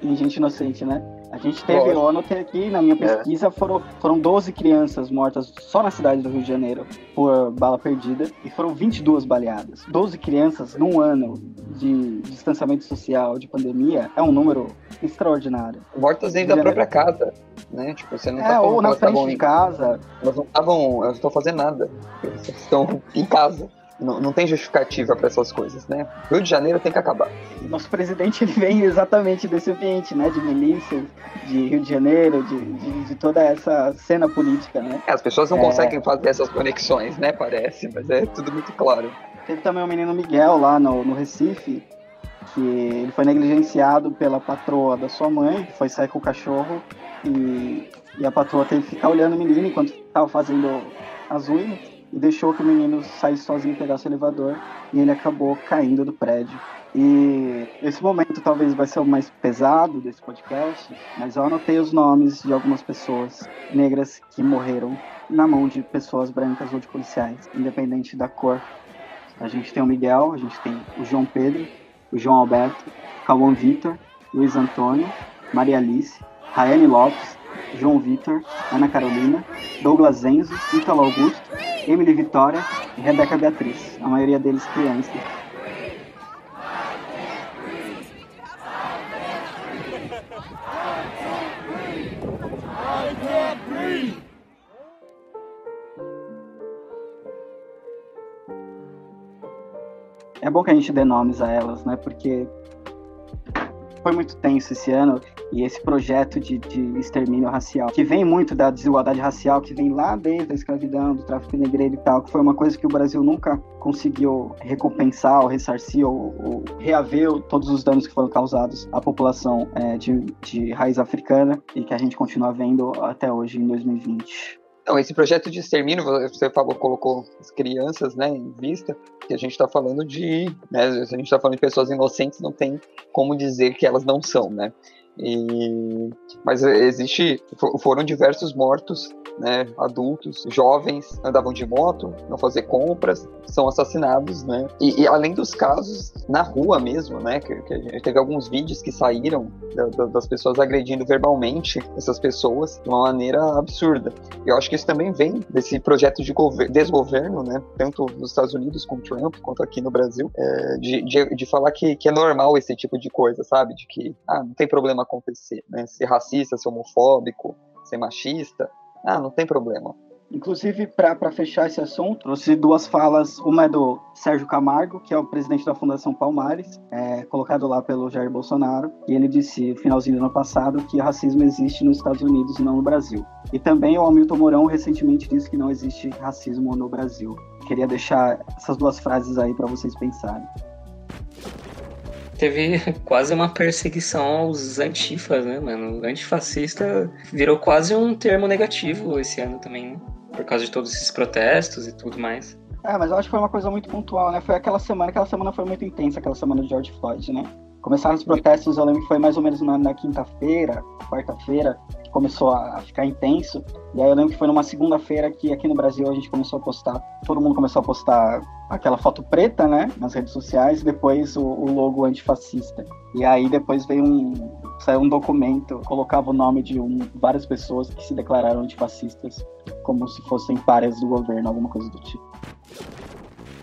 em gente inocente, né? A gente teve, eu anotei aqui na minha é. pesquisa, é. foram, foram 12 crianças mortas só na cidade do Rio de Janeiro por bala perdida e foram 22 baleadas. 12 crianças num ano de distanciamento social, de pandemia, é um número extraordinário. Mortas dentro da própria casa, né? Tipo, você não é, tá ou na frente de casa. Elas não estavam, elas não estão fazendo nada. Elas estão em casa. Não, não tem justificativa para essas coisas, né? Rio de Janeiro tem que acabar. Nosso presidente ele vem exatamente desse ambiente, né? De milícias, de Rio de Janeiro, de, de, de toda essa cena política, né? É, as pessoas não é... conseguem fazer essas conexões, né? Parece, mas é tudo muito claro. Teve também o menino Miguel lá no, no Recife, que ele foi negligenciado pela patroa da sua mãe, foi sair com o cachorro e, e a patroa teve que ficar olhando o menino enquanto estava fazendo as unhas e deixou que o menino saísse sozinho, pegasse o elevador e ele acabou caindo do prédio. E esse momento talvez vai ser o mais pesado desse podcast, mas eu anotei os nomes de algumas pessoas negras que morreram na mão de pessoas brancas ou de policiais, independente da cor. A gente tem o Miguel, a gente tem o João Pedro, o João Alberto, Cauã Vitor, Luiz Antônio, Maria Alice, Raeli Lopes, João Vitor, Ana Carolina, Douglas Enzo, Ítalo Augusto, Emily Vitória e Rebeca Beatriz, a maioria deles crianças. É bom que a gente dê nomes a elas, né? Porque foi muito tenso esse ano e esse projeto de, de, extermínio racial, que vem muito da desigualdade racial, que vem lá desde a escravidão, do tráfico negreiro e tal, que foi uma coisa que o Brasil nunca conseguiu recompensar ou ressarcir ou, ou reaver todos os danos que foram causados à população é, de, de raiz africana e que a gente continua vendo até hoje em 2020. Então, esse projeto de extermínio, você falou, colocou as crianças né, em vista, que a gente está falando de. Né, a gente está falando de pessoas inocentes, não tem como dizer que elas não são, né? E, mas existe, foram diversos mortos né, adultos, jovens, andavam de moto, não fazer compras, são assassinados, né? E, e além dos casos na rua mesmo, né? Que, que, a gente teve alguns vídeos que saíram da, da, das pessoas agredindo verbalmente essas pessoas de uma maneira absurda. Eu acho que isso também vem desse projeto de desgoverno, né? Tanto nos Estados Unidos com Trump quanto aqui no Brasil, é, de, de, de, falar que, que é normal esse tipo de coisa, sabe? De que ah, não tem problema acontecer, né? Ser racista, ser homofóbico, ser machista, ah, não tem problema. Inclusive, para fechar esse assunto, trouxe duas falas. Uma é do Sérgio Camargo, que é o presidente da Fundação Palmares, é, colocado lá pelo Jair Bolsonaro. E ele disse, finalzinho do ano passado, que racismo existe nos Estados Unidos e não no Brasil. E também o Hamilton Mourão recentemente disse que não existe racismo no Brasil. Queria deixar essas duas frases aí para vocês pensarem teve quase uma perseguição aos antifas, né, mano? Antifascista virou quase um termo negativo esse ano também, né? Por causa de todos esses protestos e tudo mais. É, mas eu acho que foi uma coisa muito pontual, né? Foi aquela semana, aquela semana foi muito intensa, aquela semana de George Floyd, né? Começaram os protestos, eu lembro que foi mais ou menos na, na quinta-feira, quarta-feira, começou a ficar intenso. E aí eu lembro que foi numa segunda-feira que aqui no Brasil a gente começou a postar, todo mundo começou a postar aquela foto preta, né, nas redes sociais, e depois o, o logo antifascista. E aí depois veio um, saiu um documento, colocava o nome de um, várias pessoas que se declararam antifascistas, como se fossem páreas do governo, alguma coisa do tipo.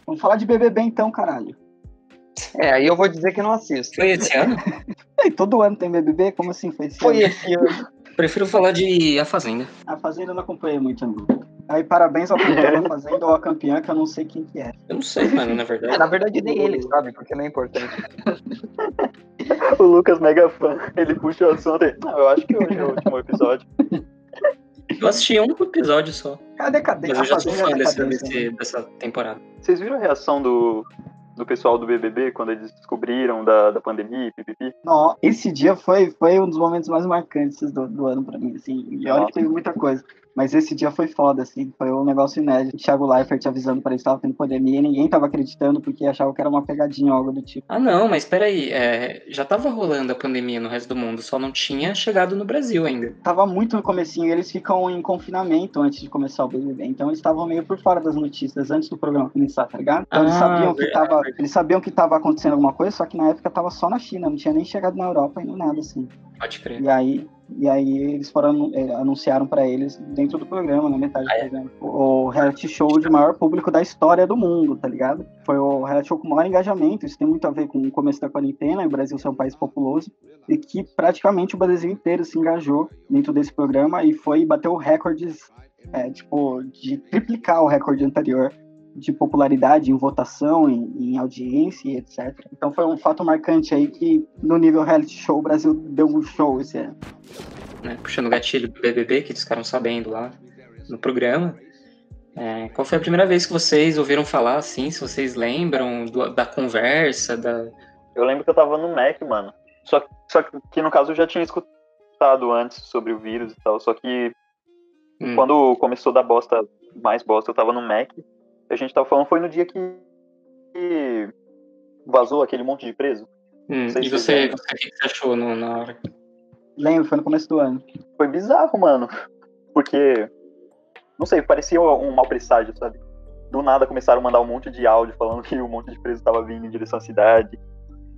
Vamos falar de BBB então, caralho. É, aí eu vou dizer que não assisto. Foi esse ano? todo ano tem BBB? Como assim foi esse foi ano? Foi esse ano. Prefiro falar de A Fazenda. A Fazenda eu não acompanhei muito, não. Aí parabéns ao campeão da Fazenda ou à campeã, que eu não sei quem que é. Eu não sei, mano, na verdade. É, na verdade nem ele sabe, porque não é importante. o Lucas, mega fã, ele puxa o assunto e... Não, eu acho que hoje é o último episódio. Eu assisti um episódio só. Cadê, cadê? Mas eu já sou fã desse, desse, dessa temporada. Vocês viram a reação do, do pessoal do BBB quando eles descobriram da, da pandemia, pipipi? Não, esse dia foi, foi um dos momentos mais marcantes do, do ano para mim, assim. E olha que teve muita coisa. Mas esse dia foi foda, assim, foi um negócio inédito. Thiago Leifert avisando para eles que estava tendo pandemia e ninguém tava acreditando porque achava que era uma pegadinha ou algo do tipo. Ah, não, mas peraí, é, já tava rolando a pandemia no resto do mundo, só não tinha chegado no Brasil ainda. Tava muito no comecinho, eles ficam em confinamento antes de começar o BBB, então eles estavam meio por fora das notícias antes do programa começar, tá ligado? Então ah, eles sabiam que tava, eles sabiam que tava acontecendo alguma coisa, só que na época tava só na China, não tinha nem chegado na Europa ainda nada assim. Pode crer. E aí e aí eles foram é, anunciaram para eles dentro do programa, na metade ah, é? do programa, o reality show de maior público da história do mundo, tá ligado? Foi o reality show com maior engajamento, isso tem muito a ver com o começo da quarentena, o Brasil ser um país populoso, e que praticamente o Brasil inteiro se engajou dentro desse programa e foi bateu recordes, é, tipo, de triplicar o recorde anterior de popularidade em votação, em, em, audiência e etc. Então foi um fato marcante aí que no nível reality show o Brasil deu um show esse ano. Né, puxando o gatilho do BBB, que eles ficaram sabendo lá no programa. É, qual foi a primeira vez que vocês ouviram falar assim? Se vocês lembram do, da conversa? Da... Eu lembro que eu tava no Mac, mano. Só, só que no caso eu já tinha escutado antes sobre o vírus e tal. Só que hum. quando começou da bosta, mais bosta, eu tava no Mac a gente tava falando foi no dia que, vazou aquele monte de preso. Hum, e você, o que você achou no, na hora? Lembro, foi no começo do ano. Foi bizarro, mano. Porque, não sei, parecia um mau presságio, sabe? Do nada começaram a mandar um monte de áudio falando que um monte de preso tava vindo em direção à cidade.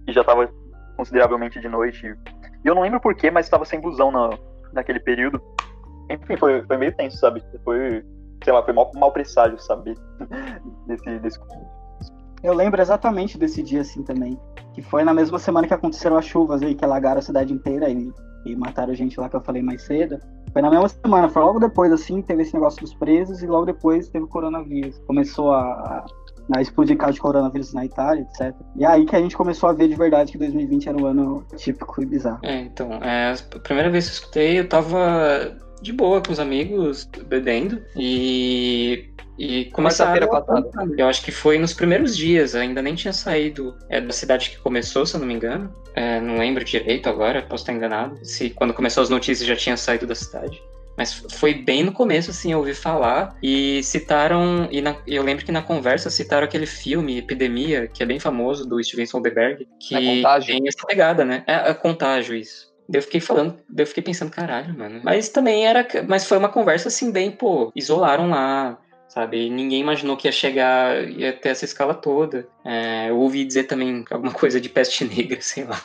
E já tava consideravelmente de noite. E eu não lembro porquê, mas estava sem busão na, naquele período. Enfim, foi, foi meio tenso, sabe? Foi, sei lá, foi mal, mal presságio saber desse, desse. Eu lembro exatamente desse dia assim também. Que foi na mesma semana que aconteceram as chuvas aí, que alagaram a cidade inteira e, e mataram gente lá que eu falei mais cedo. Foi na mesma semana, foi logo depois assim, teve esse negócio dos presos e logo depois teve o coronavírus. Começou a, a explodir caso de coronavírus na Itália, etc. E aí que a gente começou a ver de verdade que 2020 era um ano típico e bizarro. É, então, é, a primeira vez que eu escutei, eu tava de boa com os amigos, bebendo, e e começaram a Eu acho que foi nos primeiros dias, ainda nem tinha saído é, da cidade que começou, se eu não me engano. É, não lembro direito agora, posso estar enganado. Se quando começou as notícias já tinha saído da cidade. Mas foi bem no começo, assim, eu ouvi falar e citaram, e na, eu lembro que na conversa citaram aquele filme Epidemia, que é bem famoso, do Steven Soderbergh, que é tem essa pegada, né? É, é contágio isso. Eu fiquei falando, eu fiquei pensando, caralho, mano. Mas também era, mas foi uma conversa assim bem, pô, isolaram lá, sabe? Ninguém imaginou que ia chegar, ia ter essa escala toda. É, eu ouvi dizer também alguma coisa de peste negra, sei lá,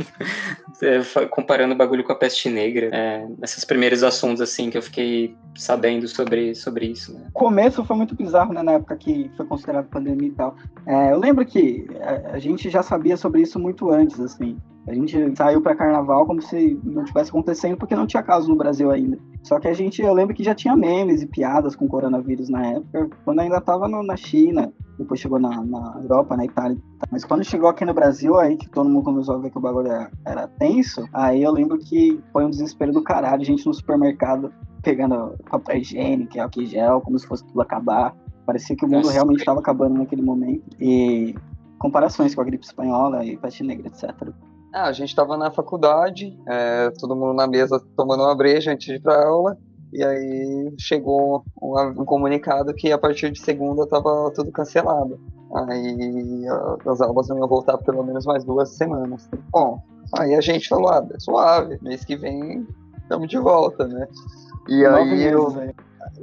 é, comparando o bagulho com a peste negra. É, esses primeiros assuntos, assim, que eu fiquei sabendo sobre, sobre isso, né? O começo foi muito bizarro, né, na época que foi considerado pandemia e tal. É, eu lembro que a, gente já sabia sobre isso muito antes, assim. A gente saiu para carnaval como se não tivesse acontecendo, porque não tinha caso no Brasil ainda. Só que a gente, eu lembro que já tinha memes e piadas com coronavírus na época, quando ainda estava na China, depois chegou na, na, Europa, na Itália. Mas quando chegou aqui no Brasil, aí que todo mundo começou a ver que o bagulho era, era tenso, aí eu lembro que foi um desespero do caralho, gente no supermercado pegando papel higiênico, álcool em gel, como se fosse tudo acabar. Parecia que o mundo Nossa, realmente estava acabando naquele momento. E comparações com a gripe espanhola e peste negra, etc. Ah, a gente estava na faculdade, é, todo mundo na mesa tomando uma breja antes de ir para aula, e aí chegou um, comunicado que a partir de segunda estava tudo cancelado. Aí as aulas não iam voltar pelo menos mais duas semanas. Bom, aí a gente falou, ah, é suave, mês que vem estamos de volta, né? E aí eu,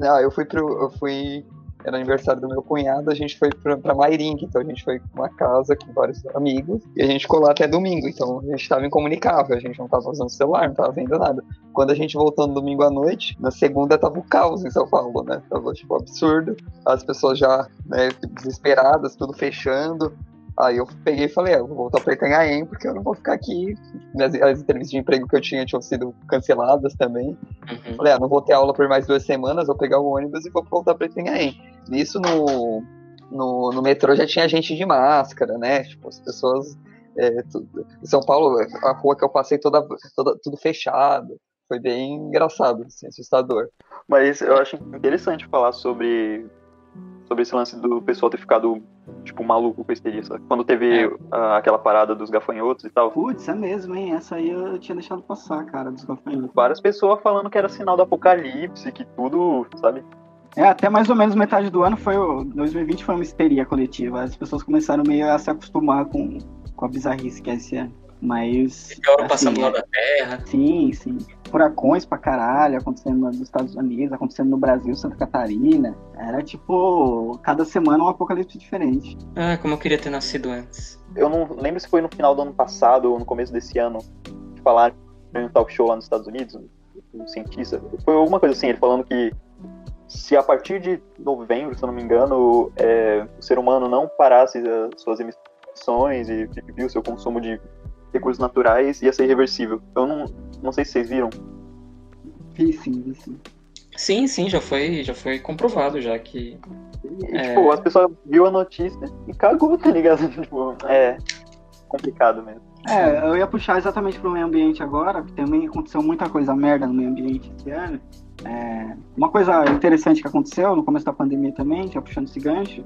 ah, eu fui pro, eu fui era aniversário do meu cunhado, a gente foi pra, pra então a gente foi pra uma casa com vários amigos, e a gente ficou lá até domingo, então a gente tava incomunicável, a gente não tava usando celular, não tava vendo nada. Quando a gente voltou no domingo à noite, na segunda tava o caos em São Paulo, né? Tava, tipo, absurdo, as pessoas já, né, desesperadas, tudo fechando, Aí eu peguei e falei, ah, eu vou voltar para Itanhaém, porque eu não vou ficar aqui. As, as, entrevistas de emprego que eu tinha tinham sido canceladas também. Uhum. Falei, ah, não vou ter aula por mais duas semanas, vou pegar o ônibus e vou voltar para Itanhaém. Nisso no, no, no metrô já tinha gente de máscara, né? Tipo, as pessoas. É, tudo, São Paulo, a rua que eu passei toda, toda tudo fechado. Foi bem engraçado, assim, assustador. Mas eu acho interessante falar sobre sobre esse lance do pessoal ter ficado, tipo, maluco com a histeria, sabe? Quando teve é. uh, aquela parada dos gafanhotos e tal. Putz, é mesmo, hein? Essa aí eu tinha deixado passar, cara, dos gafanhotos. Várias pessoas falando que era sinal do apocalipse, que tudo, sabe? É, até mais ou menos metade do ano foi o 2020 foi uma histeria coletiva. As pessoas começaram meio a se acostumar com, com a bizarrice que é esse ano. Mas. Meteoro assim, passando lá da Terra. Sim, sim. Furacões pra caralho acontecendo nos Estados Unidos, acontecendo no Brasil, Santa Catarina. Era tipo, cada semana um apocalipse diferente. Ah, como eu queria ter nascido antes. Eu não lembro se foi no final do ano passado ou no começo desse ano que falaram em um talk show lá nos Estados Unidos, um cientista. Foi alguma coisa assim, ele falando que se a partir de novembro, se eu não me engano, é, o ser humano não parasse as suas emissões e viu o seu consumo de recursos naturais ia ser irreversível. Eu não, não sei se vocês viram. Vi sim, vi sim. Sim, sim, já foi, já foi comprovado já que. E, é... Tipo, as pessoas viu a notícia e cagou, tá ligado? tipo, é complicado mesmo. É, eu ia puxar exatamente pro meio ambiente agora, porque também aconteceu muita coisa merda no meio ambiente esse ano. É, uma coisa interessante que aconteceu no começo da pandemia também, já puxando esse gancho,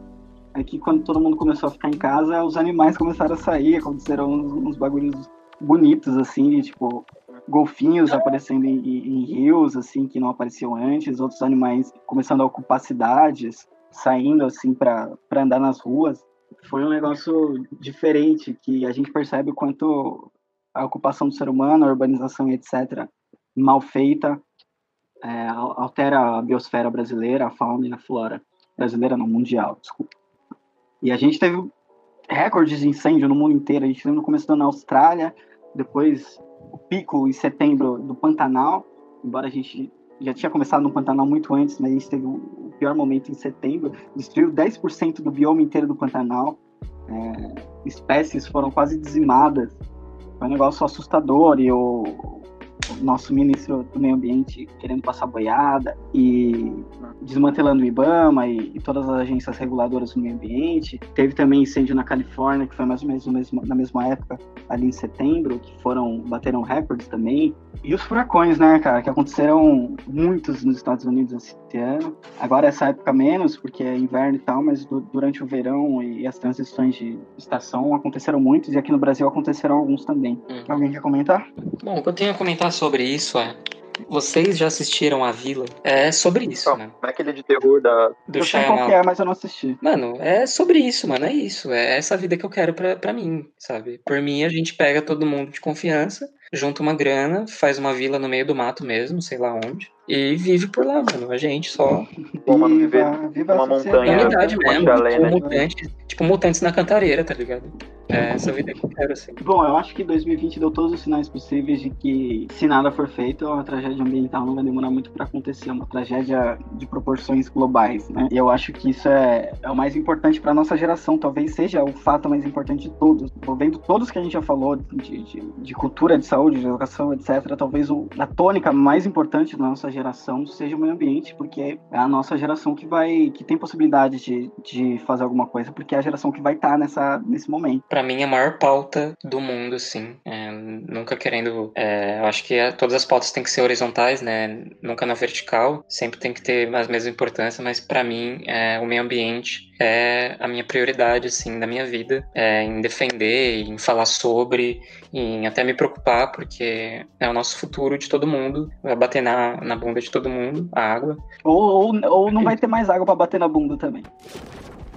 é que quando todo mundo começou a ficar em casa, os animais começaram a sair, aconteceram uns, uns bagulhos bonitos, assim, tipo, golfinhos aparecendo em, em, rios, assim, que não apareciam antes, outros animais começando a ocupar cidades, saindo, assim, para andar nas ruas. Foi um negócio diferente, que a gente percebe o quanto a ocupação do ser humano, a urbanização etc., mal feita, é, altera a biosfera brasileira, a fauna e a flora. Brasileira não, mundial, desculpa. E a gente teve recordes de incêndio no mundo inteiro. A gente teve no começo na Austrália, depois o pico em setembro do Pantanal, embora a gente já tinha começado no Pantanal muito antes, mas a gente teve o pior momento em setembro, destruiu 10% do bioma inteiro do Pantanal, é, espécies foram quase dizimadas, foi um negócio assustador e o, nosso ministro do Meio Ambiente querendo passar boiada e desmantelando o IBAMA e, e, todas as agências reguladoras do meio ambiente. Teve também incêndio na Califórnia, que foi mais ou menos mesmo, na mesma época, ali em setembro, que foram bateram recordes também. E os furacões, né, cara, que aconteceram muitos nos Estados Unidos esse ano. Agora essa época menos, porque é inverno e tal, mas do, durante o verão e as transições de estação aconteceram muitos e aqui no Brasil aconteceram alguns também. Hum. Alguém quer comentar? Bom, o que eu tenho a comentar sobre isso é vocês já assistiram A Vila? É sobre isso, não, né? Não é aquele de terror da... Do eu sei qual é, mas eu não assisti. Mano, é sobre isso, mano. É isso. É essa vida que eu quero pra, pra mim, sabe? Por mim, a gente pega todo mundo de confiança, junta uma grana, faz uma vila no meio do mato mesmo, sei lá onde. E vive por lá, mano. A gente só. Mano, viver viva uma montanha. Unidade mesmo. Chalé, tipo, né? mutantes, tipo, mutantes na cantareira, tá ligado? É essa vida que eu quero, assim. Bom, eu acho que 2020 deu todos os sinais possíveis de que, se nada for feito, a tragédia ambiental não vai demorar muito para acontecer. É uma tragédia de proporções globais, né? E eu acho que isso é, é o mais importante para nossa geração. Talvez seja o fato mais importante de todos. Vendo todos que a gente já falou, de, de, de cultura, de saúde, de educação, etc., talvez o, a tônica mais importante da nossa geração seja o meio ambiente, porque é a nossa geração que vai, que tem possibilidade de, de fazer alguma coisa, porque é a geração que vai estar tá nessa, nesse momento. Para mim, a maior pauta do mundo, assim, é, nunca querendo, é, eu acho que é, todas as pautas têm que ser horizontais, né, nunca na vertical, sempre tem que ter a mesma importância, mas para mim, é, o meio ambiente é a minha prioridade, assim, da minha vida, é, em defender, em falar sobre, em até me preocupar, porque é o nosso futuro de todo mundo, vai bater na, na bunda de todo mundo, a água. Ou, ou, ou não vai ter mais água para bater na bunda também.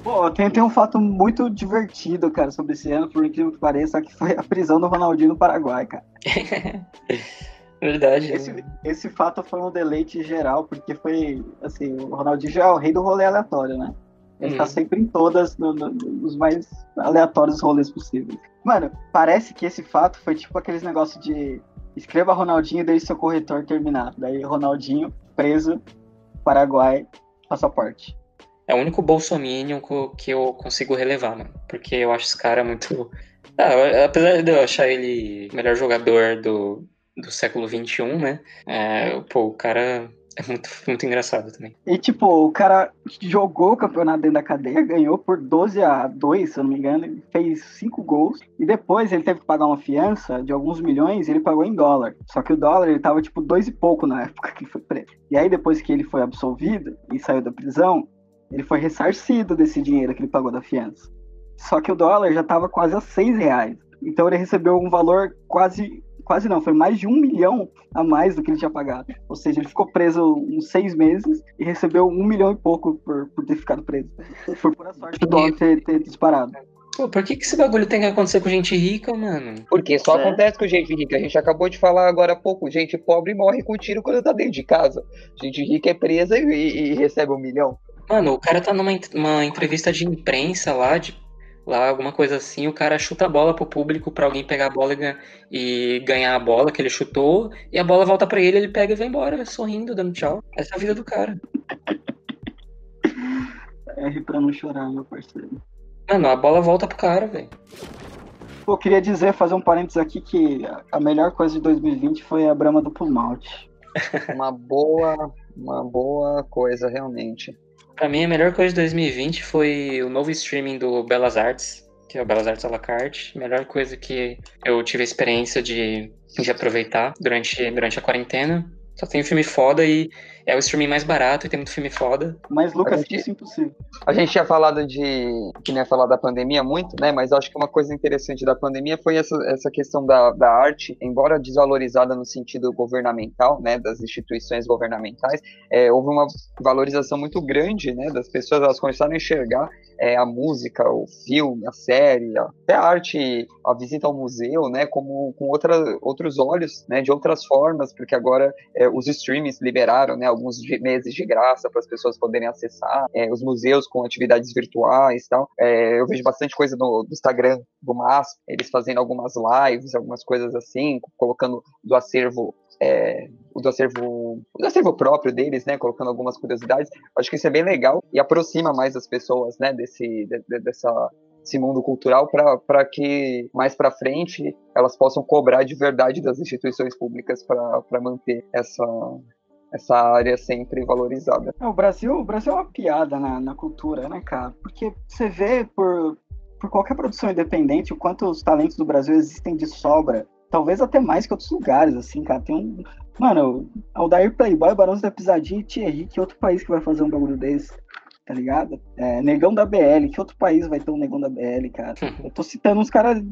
Pô, tem, tem um fato muito divertido, cara, sobre esse ano, por incrível que pareça, que foi a prisão do Ronaldinho no Paraguai, cara. Verdade. Esse, esse fato foi um deleite geral, porque foi, assim, o Ronaldinho já é o rei do rolê aleatório, né? Ele tá hum. tá sempre em todas, no, no, nos mais aleatórios rolês possíveis. Mano, parece que esse fato foi tipo aqueles negócios de escreva Ronaldinho e deixe seu corretor terminar. Daí Ronaldinho, preso, Paraguai, passaporte. É o único bolsominion que eu consigo relevar, mano. Porque eu acho esse cara muito. Ah, apesar de eu achar ele melhor jogador do, do século XXI, né? É, pô, o cara é muito, muito engraçado também. E, tipo, o cara jogou o campeonato dentro da cadeia, ganhou por 12 a 2, se eu não me engano, fez 5 gols. E depois ele teve que pagar uma fiança de alguns milhões e ele pagou em dólar. Só que o dólar, ele tava, tipo, dois e pouco na época que ele foi preso. E aí, depois que ele foi absolvido e saiu da prisão, ele foi ressarcido desse dinheiro que ele pagou da fiança. Só que o dólar já tava quase a 6 reais. Então ele recebeu um valor quase quase não, foi mais de um milhão a mais do que ele tinha pagado. Ou seja, ele ficou preso uns seis meses e recebeu um milhão e pouco por, por ter ficado preso. Foi por a sorte do dólar ter, ter disparado. Pô, por que, que esse bagulho tem que acontecer com gente rica, mano? Porque só é. acontece com gente rica. A gente acabou de falar agora há pouco. Gente pobre morre com tiro quando tá dentro de casa. Gente rica é presa e, e recebe um milhão. Mano, o cara tá numa entrevista de imprensa lá, de lá, alguma coisa assim, o cara chuta a bola pro público para alguém pegar a bola e, ganhar a bola que ele chutou, e a bola volta para ele, ele pega e vai embora, sorrindo, dando tchau. Essa é a vida do cara. R pra não chorar, meu parceiro. Mano, a bola volta pro cara, velho. Pô, queria dizer, fazer um parênteses aqui, que a melhor coisa de 2020 foi a Brahma do Malte. uma boa, uma boa coisa, realmente. Pra mim, a melhor coisa de 2020 foi o novo streaming do Belas Artes, que é o Belas Artes à la carte. Melhor coisa que eu tive a experiência de, de aproveitar durante, durante a quarentena. Só tem filme foda e é o streaming mais barato e tem muito filme foda. Mas, Lucas, gente, isso é impossível. A gente tinha falado de. que nem ia falar da pandemia muito, né? Mas acho que uma coisa interessante da pandemia foi essa, essa questão da, da arte, embora desvalorizada no sentido governamental, né? Das instituições governamentais, é, houve uma valorização muito grande, né? Das pessoas, elas começaram a enxergar é, a música, o filme, a série, até a arte, a visita ao museu, né? Como com outra, outros olhos, né? De outras formas, porque agora é, os streamings liberaram, né? alguns meses de graça para as pessoas poderem acessar, é, os museus com atividades virtuais e tal. É, eu vejo bastante coisa no, no Instagram do MAS, eles fazendo algumas lives, algumas coisas assim, colocando do acervo é, o do acervo, o do acervo próprio deles, né, colocando algumas curiosidades. Acho que isso é bem legal e aproxima mais as pessoas, né, desse, de, dessa esse mundo cultural para que mais para frente elas possam cobrar de verdade das instituições públicas para manter essa, essa área sempre valorizada. É, o Brasil, o Brasil é uma piada na, na cultura, né, cara? Porque você vê por, por qualquer produção independente o quanto os talentos do Brasil existem de sobra. Talvez até mais que outros lugares, assim, cara. Tem um. Mano, Aldair Playboy, Barões da Pisadinha e Thierry, que outro país que vai fazer um bagulho desse? Tá ligado? É, negão da BL, que outro país vai ter um negão da BL, cara? Eu tô citando uns caras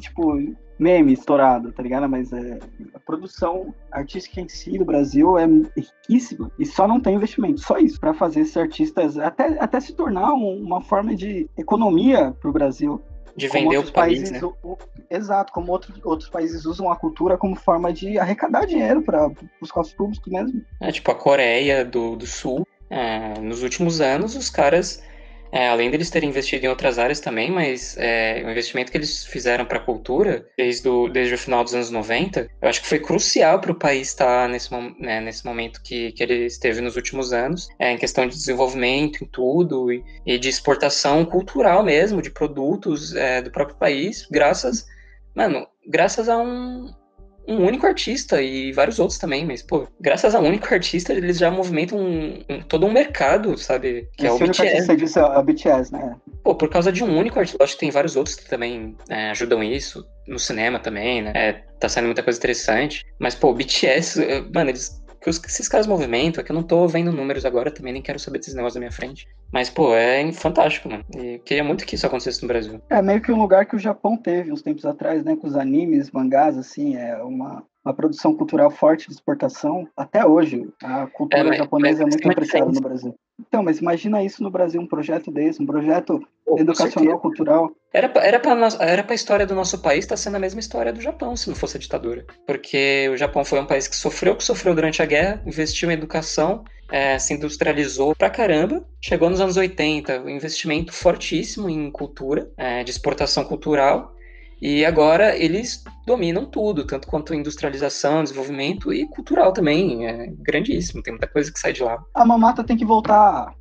tipo, meme estourado, tá ligado? Mas é, a produção artística em si do Brasil é riquíssima e só não tem investimento, só isso, para fazer esses artistas até, até se tornar um, uma forma de economia pro Brasil. De vender o país, países, né? o, exato, como outros, outros países usam a cultura como forma de arrecadar dinheiro para os cofres públicos mesmo. É, tipo a Coreia do, do Sul, é, nos últimos anos os caras é, além deles terem investido em outras áreas também, mas é, o investimento que eles fizeram para a cultura desde, o, desde o final dos anos 90, eu acho que foi crucial para o país estar nesse, né, nesse momento que, que ele esteve nos últimos anos, é, em questão de desenvolvimento em tudo e, e de exportação cultural mesmo, de produtos é, do próprio país, graças, mano, graças a um, um único artista e vários outros também, mas, pô, graças a um único artista, eles já movimentam um, um, todo um mercado, sabe? Que Esse é o BTS. Disso é o BTS, né? Pô, por causa de um único artista, acho que tem vários outros que também é, ajudam isso, no cinema também, né? É, tá saindo muita coisa interessante. Mas, pô, o BTS, mano, eles que esses caras movimentam, é que eu não tô vendo números agora também, nem quero saber desses negócios da minha frente. Mas, pô, é fantástico, mano. E queria muito que isso acontecesse no Brasil. É meio que um lugar que o Japão teve uns tempos atrás, né? Com os animes, mangás, assim, é uma, uma produção cultural forte de exportação. Até hoje, a cultura é, mas, japonesa mas, é muito apreciada no Brasil. Então, mas imagina isso no Brasil, um projeto desse, um projeto Educacional, cultural. Era pra, era para era a história do nosso país estar tá sendo a mesma história do Japão, se não fosse a ditadura. Porque o Japão foi um país que sofreu que sofreu durante a guerra, investiu em educação, é, se industrializou pra caramba. Chegou nos anos 80, um investimento fortíssimo em cultura, é, de exportação cultural. E agora eles dominam tudo, tanto quanto industrialização, desenvolvimento e cultural também. É grandíssimo, tem muita coisa que sai de lá. A mamata tem que voltar.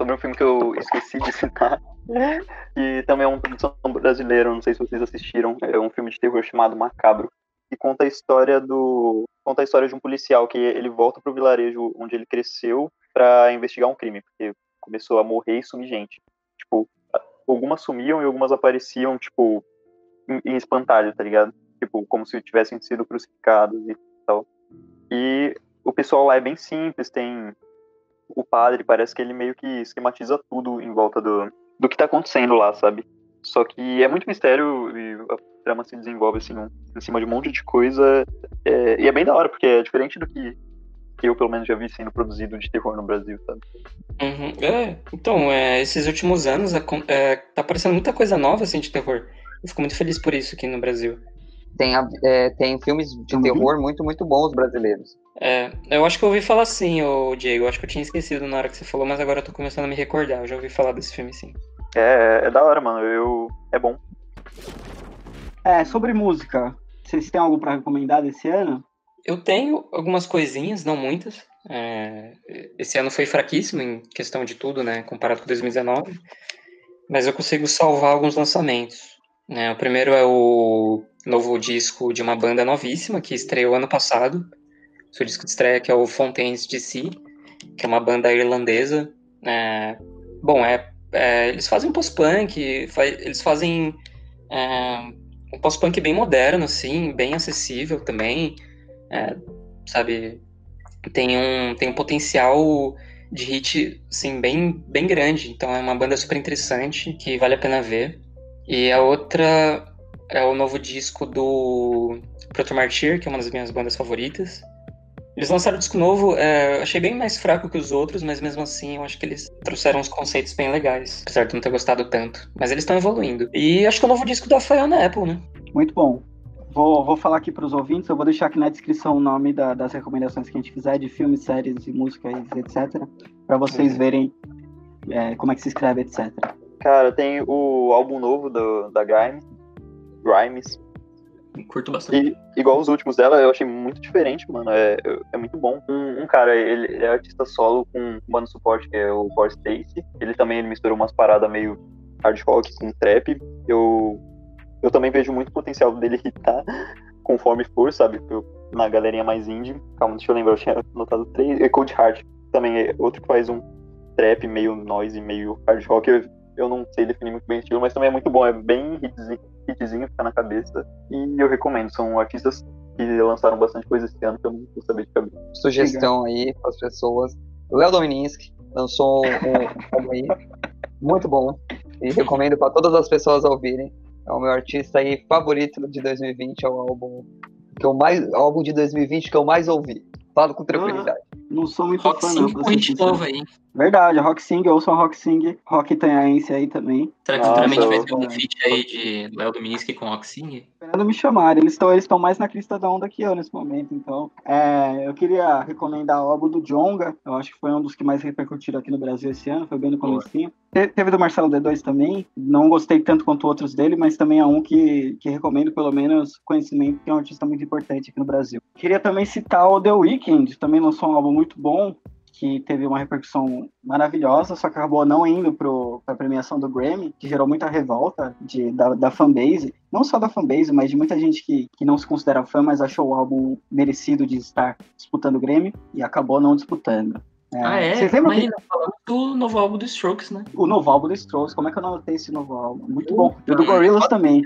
Sobre um filme que eu esqueci de citar, que também é uma produção brasileira, não sei se vocês assistiram, é um filme de terror chamado Macabro, que conta a história do conta a história de um policial que ele volta pro vilarejo onde ele cresceu para investigar um crime, porque começou a morrer e sumir gente. Tipo, algumas sumiam e algumas apareciam, tipo, em espantalho, tá ligado? Tipo, como se tivessem sido crucificados e tal. E o pessoal lá é bem simples, tem o padre, parece que ele meio que esquematiza tudo em volta do, do que tá acontecendo lá, sabe? Só que é muito mistério e a trama se desenvolve assim, um, em cima de um monte de coisa. É, e é bem da hora, porque é diferente do que eu pelo menos já vi sendo produzido de terror no Brasil, sabe? Uhum. É, então, é, esses últimos anos é, tá aparecendo muita coisa nova assim de terror. Eu fico muito feliz por isso aqui no Brasil. Tem, é, tem filmes de uhum. terror muito, muito bons brasileiros. É, eu acho que eu ouvi falar sim, o Diego. Eu acho que eu tinha esquecido na hora que você falou, mas agora eu tô começando a me recordar. Eu já ouvi falar desse filme sim. É, é da hora, mano. Eu, é bom. É, sobre música. Vocês têm algo para recomendar desse ano? Eu tenho algumas coisinhas, não muitas. É, esse ano foi fraquíssimo em questão de tudo, né? Comparado com 2019. Mas eu consigo salvar alguns lançamentos. Né? O primeiro é o novo disco de uma banda novíssima que estreou ano passado. Seu disco de estreia que é o Fontaines DC, que é uma banda irlandesa. É, bom, é, é, eles fazem post-punk, eles fazem é, um post-punk bem moderno, assim, bem acessível também é, sabe, tem um, tem um potencial de hit, assim, bem, bem grande. Então é uma banda super interessante, que vale a pena ver. E a outra é o novo disco do Proto Martyr, que é uma das minhas bandas favoritas. Eles lançaram um disco novo, é, eu achei bem mais fraco que os outros, mas mesmo assim eu acho que eles trouxeram uns conceitos bem legais, apesar de não ter gostado tanto. Mas eles estão evoluindo. E acho que o novo disco da Fiona Apple, né? Muito bom. Vou, vou falar aqui para os ouvintes, eu vou deixar aqui na descrição o nome da, das recomendações que a gente fizer de filmes, séries e músicas, etc. para vocês uhum. verem é, como é que se escreve, etc. Cara, tem o álbum novo do, da Grimes. Grimes. Curto bastante. E, igual os últimos dela, eu achei muito diferente, mano. É, é muito bom. Um, um cara, ele é artista solo com um bando suporte, que é o Paul Stacy. Ele também ele misturou umas paradas meio hard rock com trap. Eu, eu também vejo muito potencial dele hitar conforme for, sabe? Na galerinha mais indie. Calma, deixa eu lembrar, eu tinha notado três. E Cold Heart também é outro que faz um trap meio noise, meio hard rock. Eu, eu não sei definir muito bem o estilo, mas também é muito bom. É bem hitzinho, hitzinho fica na cabeça. E eu recomendo. São artistas que lançaram bastante coisa esse ano que eu não vou saber de cabeça. Sugestão aí para as pessoas. Léo Domininski lançou um álbum aí muito bom e recomendo para todas as pessoas ouvirem. É o meu artista aí favorito de 2020, é o álbum que eu mais álbum de 2020 que eu mais ouvi. Falo com tranquilidade. Não sou muito Rock fã, Sing não. com hit novo aí. Verdade, Rock Sing, ouçam Rock Sing, Rock Itanhaense aí também. Será que futuramente vai ter um feat aí de Léo Dominski com Roxing? Esperando me chamarem, eles estão eles estão mais na crista da onda que eu nesse momento, então. É, eu queria recomendar o álbum do Jonga, eu acho que foi um dos que mais repercutiram aqui no Brasil esse ano, foi bem no comecinho. Te- Teve do Marcelo D2 também, não gostei tanto quanto outros dele, mas também é um que, que recomendo pelo menos conhecimento, que é um artista muito importante aqui no Brasil. Queria também citar o The Weeknd, também lançou um álbum muito bom, que teve uma repercussão maravilhosa, só que acabou não indo para a premiação do Grammy, que gerou muita revolta de, da, da fanbase, não só da fanbase, mas de muita gente que, que não se considera fã, mas achou o álbum merecido de estar disputando o Grammy e acabou não disputando. ah, é? Vocês lembram que falando do novo álbum do Strokes, né? o novo álbum do Strokes, como é que eu não anotei esse novo álbum? Muito bom. E o do Gorillaz também.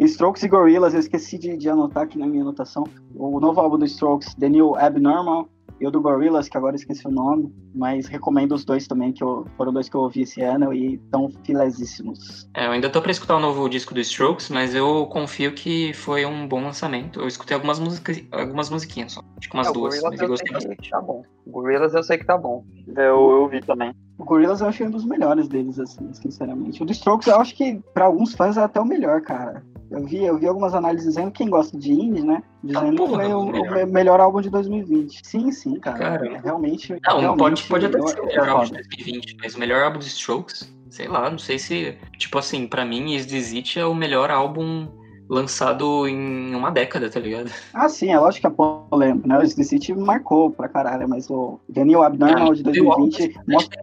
Strokes e Gorillaz, eu esqueci de, de anotar aqui na minha anotação. O novo álbum do Strokes, The New Abnormal, e o do Gorillaz, que agora esqueci o nome, mas recomendo os dois também, que eu, foram dois que eu ouvi esse ano e estão filezíssimos. É, eu ainda tô pra escutar o novo disco do Strokes, mas eu confio que foi um bom lançamento. Eu escutei algumas músicas, algumas musiquinhas só. Acho que umas É, o duas, Gorillaz mas eu gostei bastante. que tá bom. O Gorillaz eu sei que tá bom. Eu, eu vi também. O Gorillaz eu achei um dos melhores deles, assim, sinceramente. O do Strokes eu acho que, pra alguns fãs, é até o melhor, cara. Eu vi, eu vi algumas análises dizendo, quem gosta de indie, né? Dizendo Ah, porra, que foi o, melhor. o me- melhor álbum de 2020. Sim, sim, cara. Caramba. É realmente. Não, realmente pode, pode até ser o é melhor álbum de foda. 2020, mas o melhor álbum do Strokes, sei lá, não sei se. Tipo assim, pra mim, Is This It é o melhor álbum lançado em uma década, tá ligado? Ah, sim, é lógico que é polêmico, né? O City marcou pra caralho, mas o New Abnormal de 2020 mostra,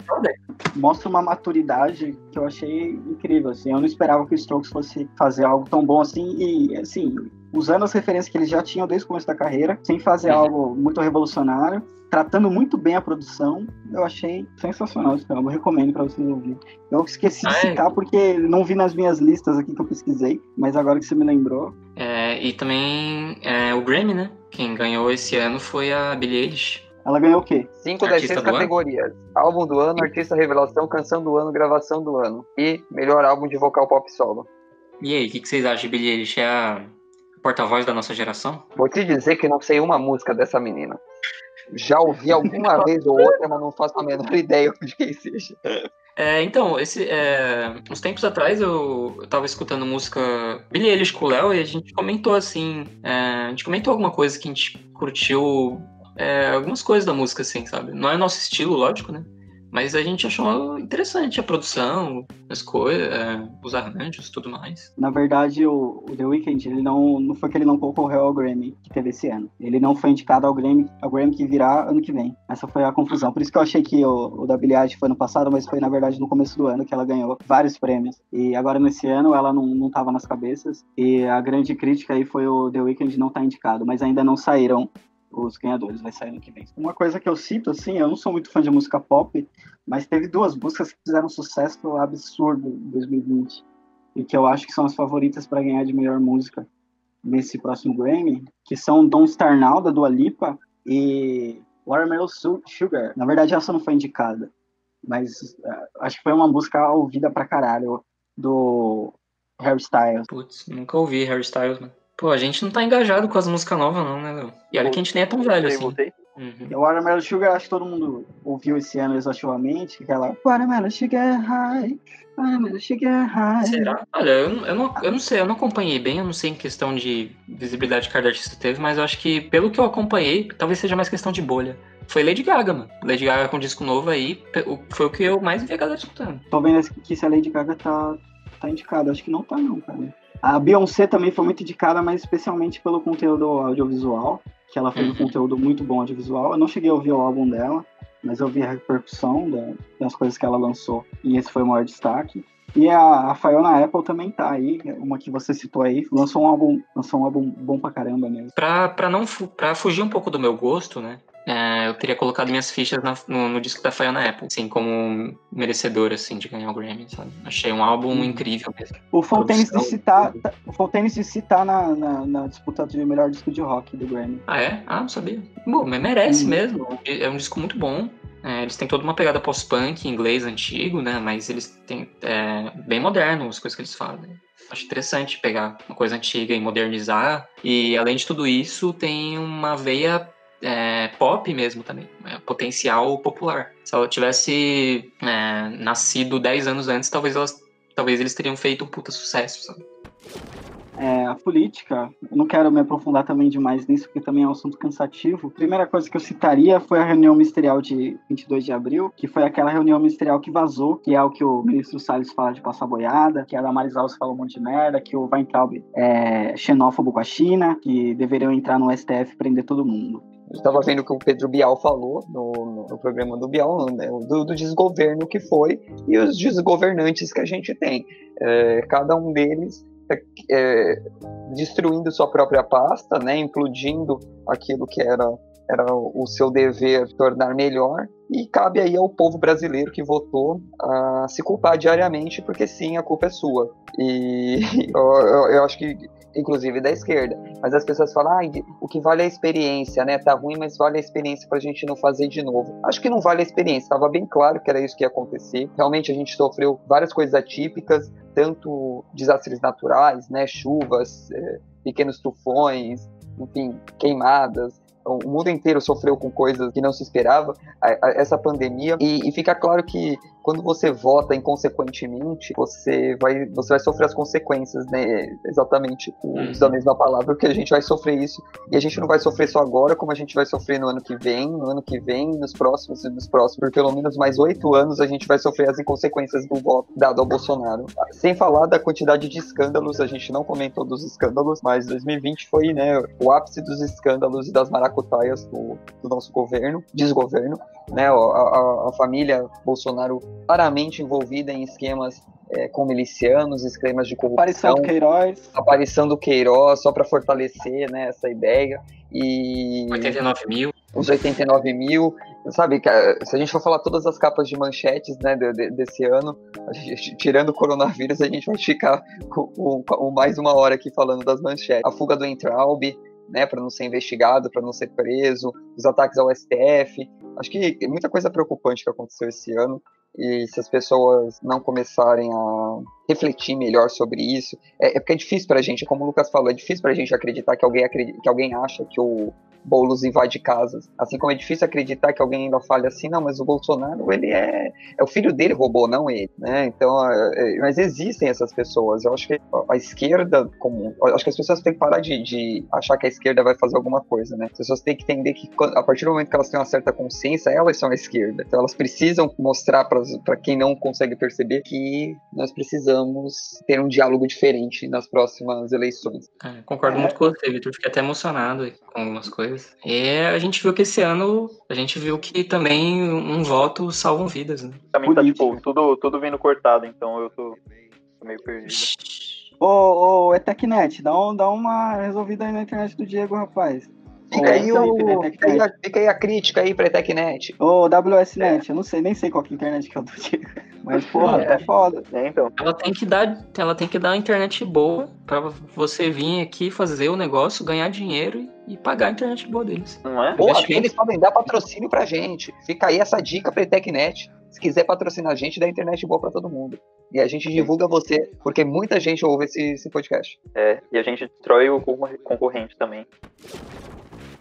mostra uma maturidade que eu achei incrível, assim. Eu não esperava que o Strokes fosse fazer algo tão bom assim e, assim, usando as referências que eles já tinham desde o começo da carreira, sem fazer Uhum. algo muito revolucionário, tratando muito bem a produção, eu achei sensacional esse álbum, eu recomendo pra vocês ouvirem. Eu esqueci de Ah, é? citar porque não vi nas minhas listas aqui que eu pesquisei, mas agora que você me lembrou, É, e também é, o Grammy, né? Quem ganhou esse ano foi a Billie Eilish. ela ganhou o quê? Cinco das seis do ano? categorias. Álbum do ano, artista revelação, canção do ano, gravação do ano. E melhor álbum de vocal pop solo. E aí, o que, que vocês acham de Billie Eilish? É a porta-voz da nossa geração? Vou te dizer que não sei uma música dessa menina. Já ouvi alguma vez ou outra, mas não faço a menor ideia de quem seja. É, então, esse, é, uns tempos atrás eu, eu tava escutando música Billie Eilish com o Léo e a gente comentou assim, é, a gente comentou alguma coisa que a gente curtiu, é, algumas coisas da música assim, sabe? Não é nosso estilo, lógico, né? Mas a gente achou interessante a produção, as coisas, é, os arranjos tudo mais. Na verdade, o, o The Weeknd, ele não, não foi que ele não concorreu ao Grammy que teve esse ano. Ele não foi indicado ao Grammy, ao Grammy que virá ano que vem. Essa foi a confusão. Por isso que eu achei que o, o da Billie foi no passado, mas foi, na verdade, no começo do ano que ela ganhou vários prêmios. E agora, nesse ano, ela não, não tava nas cabeças. E a grande crítica aí foi o The Weeknd não estar indicado, mas ainda não saíram os ganhadores, vai sair ano que vem. Uma coisa que eu cito, assim, eu não sou muito fã de música pop, mas teve duas músicas que fizeram sucesso absurdo em 2020 e que eu acho que são as favoritas para ganhar de melhor música nesse próximo Grammy, que são Don't Star Now, da Dua Lipa, e Watermelon Su- Sugar. Na verdade, essa não foi indicada, mas eh, acho que foi uma música ouvida pra caralho do Harry Styles. Putz, nunca ouvi Harry Styles, mano. Pô, a gente não tá engajado com as músicas novas não, né, Léo? E olha que a gente nem é tão velho assim. voltei. Uhum. O Watermelon Sugar, acho que todo mundo ouviu esse ano exaustivamente, aquela Watermelon Sugar High, Watermelon Sugar High. Será? Olha, eu, não- eu, não, eu não sei, eu não acompanhei bem, eu não sei em questão de visibilidade que cada artista teve, mas eu acho que, pelo que eu acompanhei, talvez seja mais questão de bolha. Foi Lady Gaga, mano. Lady Gaga com disco novo aí, foi o que eu mais vi a galera escutando. Tô vendo que se a Lady Gaga tá, tá indicada. Acho que não tá, não, cara. A Beyoncé também foi muito indicada, mas especialmente pelo conteúdo audiovisual, que ela fez um Uhum. conteúdo muito bom audiovisual. Eu não cheguei a ouvir o álbum dela, mas eu vi a repercussão da, das coisas que ela lançou e esse foi o maior destaque. E a, a Fiona Apple também tá aí, uma que você citou aí, lançou um álbum, lançou um álbum bom pra caramba mesmo. Pra, pra, não, pra fugir um pouco do meu gosto, né? É, eu teria colocado minhas fichas na, no, no, disco da Fiona Apple, assim, como merecedor, assim, de ganhar o Grammy, sabe? Achei um álbum hum. incrível mesmo. O Fontaines de tá, tá, o Fontaines de tá na, na, na, disputa de melhor disco de rock do Grammy. Ah, é? Ah, não sabia. Bom, merece hum. mesmo. É um disco muito bom. É, eles têm toda uma pegada pós-punk inglês antigo, né? Mas eles têm é, bem moderno as coisas que eles fazem. Acho interessante pegar uma coisa antiga e modernizar. E além de tudo isso, tem uma veia é, pop mesmo também, é, potencial popular. Se ela tivesse é, nascido 10 anos antes, talvez, elas, talvez eles teriam feito um puta sucesso, sabe? É, a política, eu não quero me aprofundar também demais nisso, porque também é um assunto cansativo. A primeira coisa que eu citaria foi a reunião ministerial de 22 de abril, que foi aquela reunião ministerial que vazou, que é o que o ministro Salles fala de passar boiada, que a Damaris Alves fala um monte de merda, que o Weintraub é xenófobo com a China, que deveriam entrar no STF e prender todo mundo. Estava vendo o que o Pedro Bial falou no, no programa do Bial, né, do, do, desgoverno que foi e os desgovernantes que a gente tem. É, cada um deles é, é, destruindo sua própria pasta, né, implodindo aquilo que era, era o seu dever tornar melhor. E cabe aí ao povo brasileiro que votou a se culpar diariamente, porque sim, a culpa é sua. E eu, eu, eu acho que inclusive da esquerda. Mas as pessoas falam, ah, o que vale é a experiência, né? Tá ruim, mas vale a experiência pra gente não fazer de novo. Acho que não vale a experiência, estava bem claro que era isso que ia acontecer. Realmente a gente sofreu várias coisas atípicas, tanto desastres naturais, né? Chuvas, é, pequenos tufões, enfim, queimadas, o mundo inteiro sofreu com coisas que não se esperava, a, a, essa pandemia, e, e, fica claro que quando você vota inconsequentemente, você vai, você vai sofrer as consequências, né? Exatamente, uhum. mesma palavra, porque a gente vai sofrer isso, e a gente não vai sofrer só agora, como a gente vai sofrer no ano que vem, no ano que vem, nos próximos e nos próximos, por pelo menos mais oito anos a gente vai sofrer as consequências do voto dado ao Bolsonaro. Sem falar da quantidade de escândalos, a gente não comentou dos escândalos, mas 2020 foi, né, o ápice dos escândalos e das maracutaias do, do nosso governo, desgoverno, né, a, a, a família Bolsonaro claramente envolvida em esquemas é, com milicianos, esquemas de corrupção. Aparição do Queiroz. Aparição do Queiroz, só para fortalecer né, essa ideia. E 89 mil. Os 89 mil. Sabe, se a gente for falar todas as capas de manchetes né, de, de, desse ano, gente, tirando o coronavírus, a gente vai ficar com, com, com, mais uma hora aqui falando das manchetes. A fuga do Entraub, né, para não ser investigado, para não ser preso, os ataques ao STF. Acho que muita coisa preocupante que aconteceu esse ano e se as pessoas não começarem a refletir melhor sobre isso, é, é porque é difícil pra gente, como o Lucas falou, é difícil pra gente acreditar que alguém, acredita, que alguém acha que o Boulos invade casas. Assim como é difícil acreditar que alguém ainda fale assim, não, mas o Bolsonaro, ele é. É o filho dele roubou, não ele, né? Então, é, é, mas existem essas pessoas. Eu acho que a esquerda, como. Acho que as pessoas têm que parar de, de achar que a esquerda vai fazer alguma coisa, né? As pessoas têm que entender que a partir do momento que elas têm uma certa consciência, elas são a esquerda. Então, elas precisam mostrar para quem não consegue perceber que nós precisamos ter um diálogo diferente nas próximas eleições. É, concordo é. muito com você, Vitor. Fiquei até emocionado com algumas coisas. E a gente viu que esse ano, a gente viu que também um voto salvam vidas, né? Também tá, tipo, tudo, tudo vindo cortado, então eu tô, tô meio perdido. Ô, ô, Etecnet, dá, um, dá uma resolvida aí na internet do Diego, rapaz. Fica, aí, o, fica, aí, a, fica aí a crítica aí pra Etecnet. Ô, WSNet, é. eu não sei, nem sei qual que é a internet que eu tô Mas, porra, é. tá foda. É, então. Ela tem que dar, ela tem que dar uma internet boa pra você vir aqui fazer o negócio, ganhar dinheiro e pagar a internet boa deles. Não é? Pô, eles podem dar patrocínio pra gente. Fica aí essa dica pra Etecnet. Se quiser patrocinar a gente, dá internet boa pra todo mundo. E a gente divulga você, porque muita gente ouve esse, esse podcast. É, e a gente destrói o concorrente também.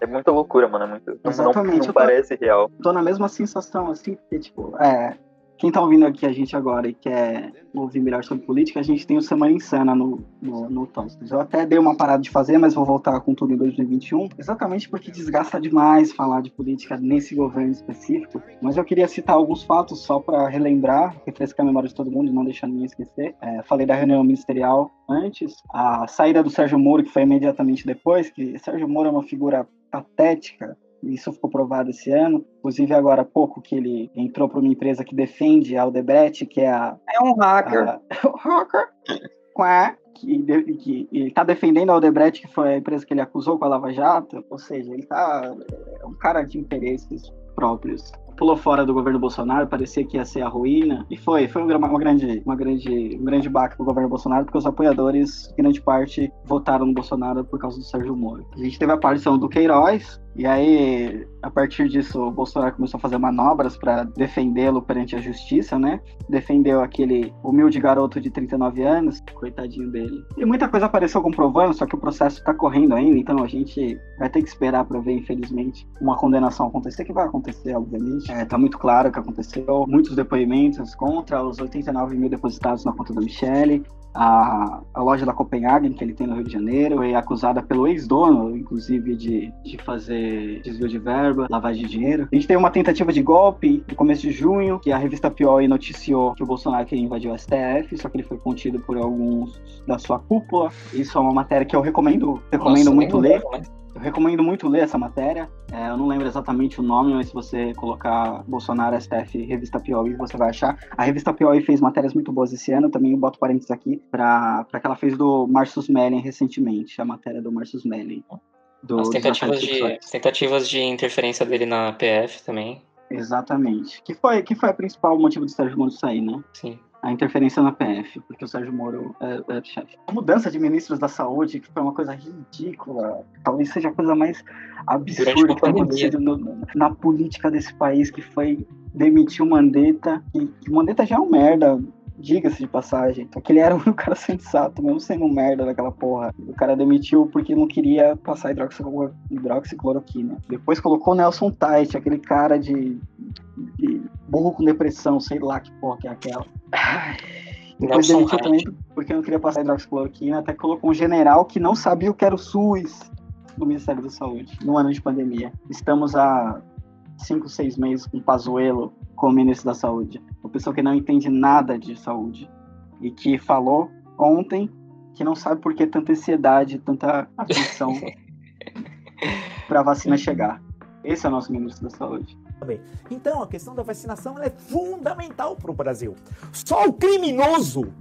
É muita loucura, mano. É muito, Exatamente. Não, não parece real. Tô na mesma sensação, assim, porque, tipo, é, quem tá ouvindo aqui a gente agora e quer ouvir melhor sobre política, a gente tem o Semana Insana no, no, no Eu até dei uma parada de fazer, mas vou voltar com tudo em 2021, exatamente porque desgasta demais falar de política nesse governo específico. Mas eu queria citar alguns fatos só para relembrar, refrescar a memória de todo mundo e não deixar ninguém esquecer. É, falei da reunião ministerial antes, a saída do Sérgio Moro, que foi imediatamente depois, que Sérgio Moro é uma figura patética, Isso ficou provado esse ano. Inclusive, agora há pouco que ele entrou para uma empresa que defende a Aldebrecht, que é a. É um hacker. A, hacker. que, que ele está defendendo a Aldebrecht, que foi a empresa que ele acusou com a Lava Jato. Ou seja, ele está. É um cara de interesses próprios pulou fora do governo Bolsonaro, parecia que ia ser a ruína, e foi, foi uma, uma grande, uma grande, um grande baque pro governo Bolsonaro, porque os apoiadores, grande parte, votaram no Bolsonaro por causa do Sérgio Moro. A gente teve a aparição do Queiroz, e aí, a partir disso, o Bolsonaro começou a fazer manobras para defendê-lo perante a justiça, né? Defendeu aquele humilde garoto de 39 anos, coitadinho dele. E muita coisa apareceu comprovando, só que o processo está correndo ainda, então a gente vai ter que esperar para ver, infelizmente, uma condenação acontecer, que vai acontecer, obviamente. É, tá muito claro que aconteceu. Muitos depoimentos contra os 89 mil depositados na conta da Michelle. A, a, loja da Copenhagen, que ele tem no Rio de Janeiro, é acusada pelo ex-dono, inclusive, de, de fazer desvio de verba, lavagem de dinheiro. A gente tem uma tentativa de golpe no começo de junho, que a revista Pior noticiou que o Bolsonaro queria invadir o STF, só que ele foi contido por alguns da sua cúpula. Isso é uma matéria que eu recomendo, recomendo Nossa, muito ler. Mas... Eu recomendo muito ler essa matéria. É, eu não lembro exatamente o nome, mas se você colocar Bolsonaro STF Revista Piauí, você vai achar. A Revista Piauí fez matérias muito boas esse ano, também eu boto parênteses aqui, para que ela fez do Marcus Mellin recentemente, a matéria do Marcus Mellin. Do, As tentativas de, tentativas de interferência dele na PF também. Exatamente. Que foi, que foi o principal motivo do Sérgio Moro sair, né? Sim a interferência na PF, porque o Sérgio Moro é, é chefe. A mudança de ministros da saúde, que foi uma coisa ridícula, talvez seja a coisa mais absurda que aconteceu na política desse país, que foi demitir o Mandetta, e o Mandetta já é um merda, diga-se de passagem. Só que ele era um cara sensato, mesmo sendo um merda daquela porra. O cara demitiu porque não queria passar hidroxicloroquina. Depois colocou o Nelson Tait, aquele cara de, de burro com depressão, sei lá que porra que é aquela. Depois Nelson demitiu também porque não queria passar hidroxicloroquina, até colocou um general que não sabia o que era o SUS no Ministério da Saúde, no ano de pandemia. Estamos há cinco, seis meses com o Pazuello como ministro da Saúde. Uma pessoa que não entende nada de saúde e que falou ontem que não sabe por que tanta ansiedade, tanta aflição para a vacina chegar. Esse é o nosso ministro da Saúde. Então, a questão da vacinação é fundamental para o Brasil. Só o criminoso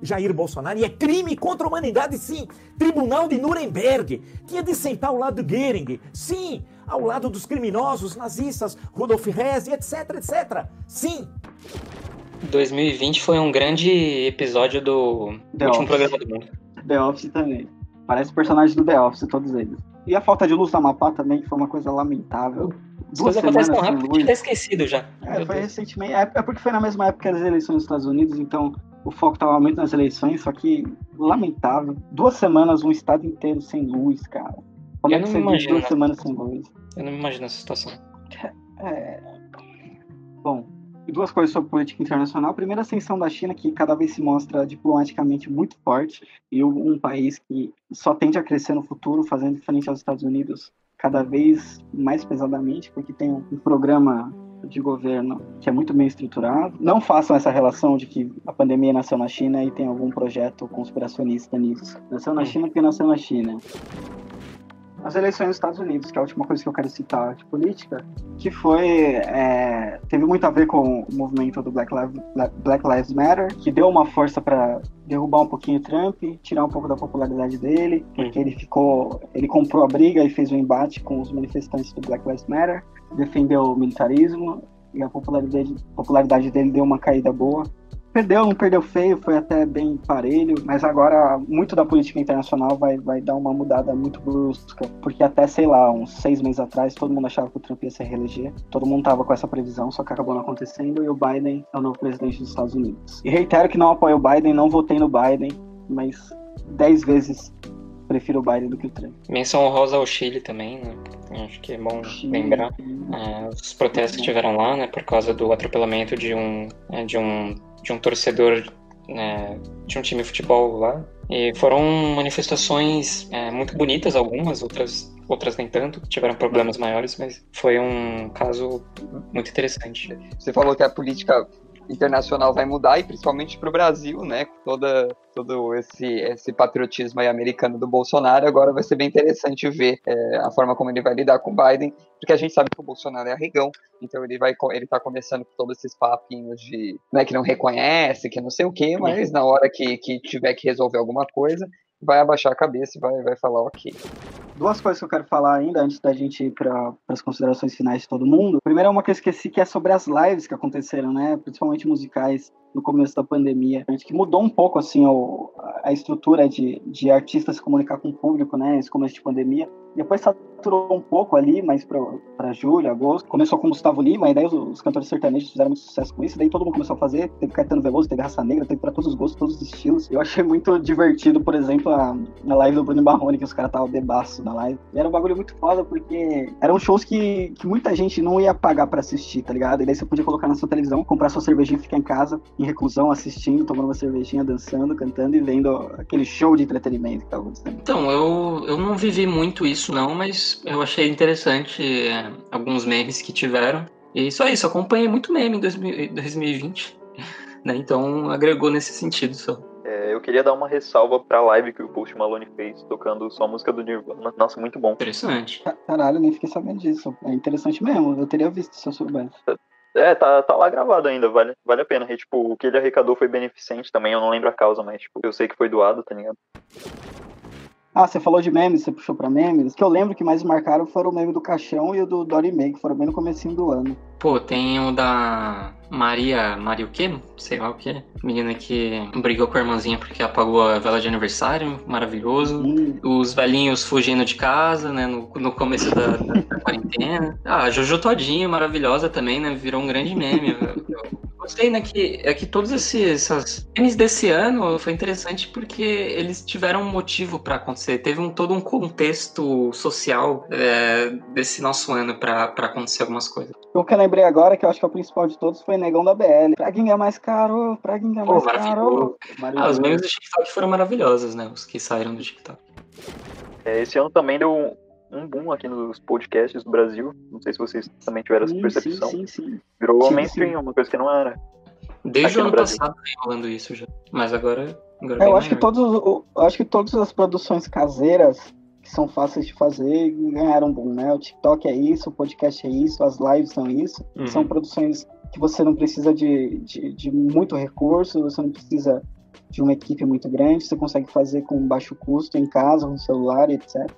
Jair Bolsonaro, e é crime contra a humanidade, sim. Tribunal de Nuremberg tinha de sentar ao lado de Goering, sim ao lado dos criminosos nazistas, Rudolf Hess, etc, etc. Sim. 2020 foi um grande episódio do The último Office. programa do mundo. The Office também. Parece personagem do The Office, todos eles. E a falta de luz na Amapá também, que foi uma coisa lamentável. As coisas acontecem tão rápido que tá esquecido já. É, foi recentemente. É, é, porque foi na mesma época das eleições dos Estados Unidos, então o foco estava muito nas eleições, só que lamentável. Duas semanas, um estado inteiro sem luz, cara. Como eu é que você imagino, duas semanas sem luz? Eu não me imagino essa situação. É... Bom, duas coisas sobre política internacional. Primeiro, a ascensão da China, que cada vez se mostra diplomaticamente muito forte, e um país que só tende a crescer no futuro, fazendo frente aos Estados Unidos cada vez mais pesadamente, porque tem um programa de governo que é muito bem estruturado. Não façam essa relação de que a pandemia nasceu na China e tem algum projeto conspiracionista nisso. Nasceu na China porque nasceu na China as eleições dos Estados Unidos, que é a última coisa que eu quero citar de política, que foi é, teve muito a ver com o movimento do Black Lives, Black Lives Matter, que deu uma força para derrubar um pouquinho o Trump, tirar um pouco da popularidade dele, porque ele ficou, ele comprou a briga e fez um embate com os manifestantes do Black Lives Matter, defendeu o militarismo e a popularidade, popularidade dele deu uma caída boa. Perdeu, não perdeu feio, foi até bem parelho, mas agora muito da política internacional vai, vai dar uma mudada muito brusca, porque até, sei lá, uns seis meses atrás, todo mundo achava que o Trump ia se reeleger, todo mundo tava com essa previsão, só que acabou não acontecendo, e o Biden é o novo presidente dos Estados Unidos. E reitero que não apoio o Biden, não votei no Biden, mas dez vezes prefiro o Biden do que o Trump. Menção honrosa ao Chile também, né? Acho que é bom Chile. lembrar. É, os protestos que tiveram lá, né, por causa do atropelamento de um, é, de um de um torcedor né, de um time de futebol lá. E foram manifestações é, muito bonitas, algumas, outras, outras nem tanto, tiveram problemas maiores, mas foi um caso muito interessante. Você falou que a política internacional vai mudar, e principalmente para o Brasil, né? Toda, todo esse, esse patriotismo americano do Bolsonaro, agora vai ser bem interessante ver é, a forma como ele vai lidar com o Biden, porque a gente sabe que o Bolsonaro é arregão, então ele vai ele tá começando com todos esses papinhos de né, que não reconhece, que não sei o quê, mas na hora que, que tiver que resolver alguma coisa, vai abaixar a cabeça e vai, vai falar ok. Duas coisas que eu quero falar ainda, antes da gente ir para as considerações finais de todo mundo. Primeiro é uma que eu esqueci, que é sobre as lives que aconteceram, né? Principalmente musicais no começo da pandemia. Acho que mudou um pouco, assim, o, a estrutura de, de artistas se comunicar com o público, né? Esse começo de pandemia. Depois saturou um pouco ali, mas para julho, agosto. Começou com Gustavo Lima, e daí os, os, cantores sertanejos fizeram muito sucesso com isso. Daí todo mundo começou a fazer. Teve Caetano Veloso, teve Raça Negra, teve para todos os gostos, todos os estilos. Eu achei muito divertido, por exemplo, a, a live do Bruno Barrone, que os caras estavam bebaço na live. E era um bagulho muito foda, porque eram shows que, que muita gente não ia pagar para assistir, tá ligado? E daí você podia colocar na sua televisão, comprar sua cervejinha ficar em casa, em reclusão, assistindo, tomando uma cervejinha, dançando, cantando e vendo aquele show de entretenimento que tava acontecendo. Então, eu, eu não vivi muito isso, não, mas eu achei interessante é, alguns memes que tiveram. E só isso, acompanhei muito meme em 2020, né? Então agregou nesse sentido só. É, eu queria dar uma ressalva pra live que o Post Malone fez, tocando só a música do Nirvana. Nossa, muito bom. Interessante. Caralho, nem fiquei sabendo disso. É interessante mesmo, eu teria visto se eu soubesse. É, tá, tá lá gravado ainda, vale, vale a pena. E, tipo, o que ele arrecadou foi beneficente também, eu não lembro a causa, mas tipo, eu sei que foi doado, tá ligado? Ah, você falou de memes, você puxou pra memes. O que eu lembro que mais marcaram foram o meme do Caixão e o do Dory May, que foram bem no comecinho do ano. Pô, tem o da Maria. Maria o quê? Sei lá o quê. Menina que brigou com a irmãzinha porque apagou a vela de aniversário. Maravilhoso. Hum. Os velhinhos fugindo de casa, né? No, no começo da, da, da quarentena. Ah, a Jojo Todinho, maravilhosa também, né? Virou um grande meme. gostei, né, que, é que todos esses essas memes desse ano foi interessante porque eles tiveram um motivo para acontecer. Teve um, todo um contexto social é, desse nosso ano para acontecer algumas coisas. O que eu lembrei agora, que eu acho que é o principal de todos, foi Negão da BL. Praguinha é mais caro, Praguinha é mais Pô, caro. Ah, os memes do TikTok foram maravilhosos, né? Os que saíram do TikTok. É, esse ano também deu um boom aqui nos podcasts do Brasil. Não sei se vocês também tiveram essa percepção. Sim, sim, sim. Virou sim, mainstream, sim. uma coisa que não era. Desde o ano Brasil. passado vem rolando isso já. Mas agora. agora é, eu acho que todos, eu acho que todas as produções caseiras que são fáceis de fazer ganharam boom, né? O TikTok é isso, o podcast é isso, as lives são isso. Uhum. São produções que você não precisa de, de, de muito recurso, você não precisa de uma equipe muito grande, você consegue fazer com baixo custo em casa, com celular, etc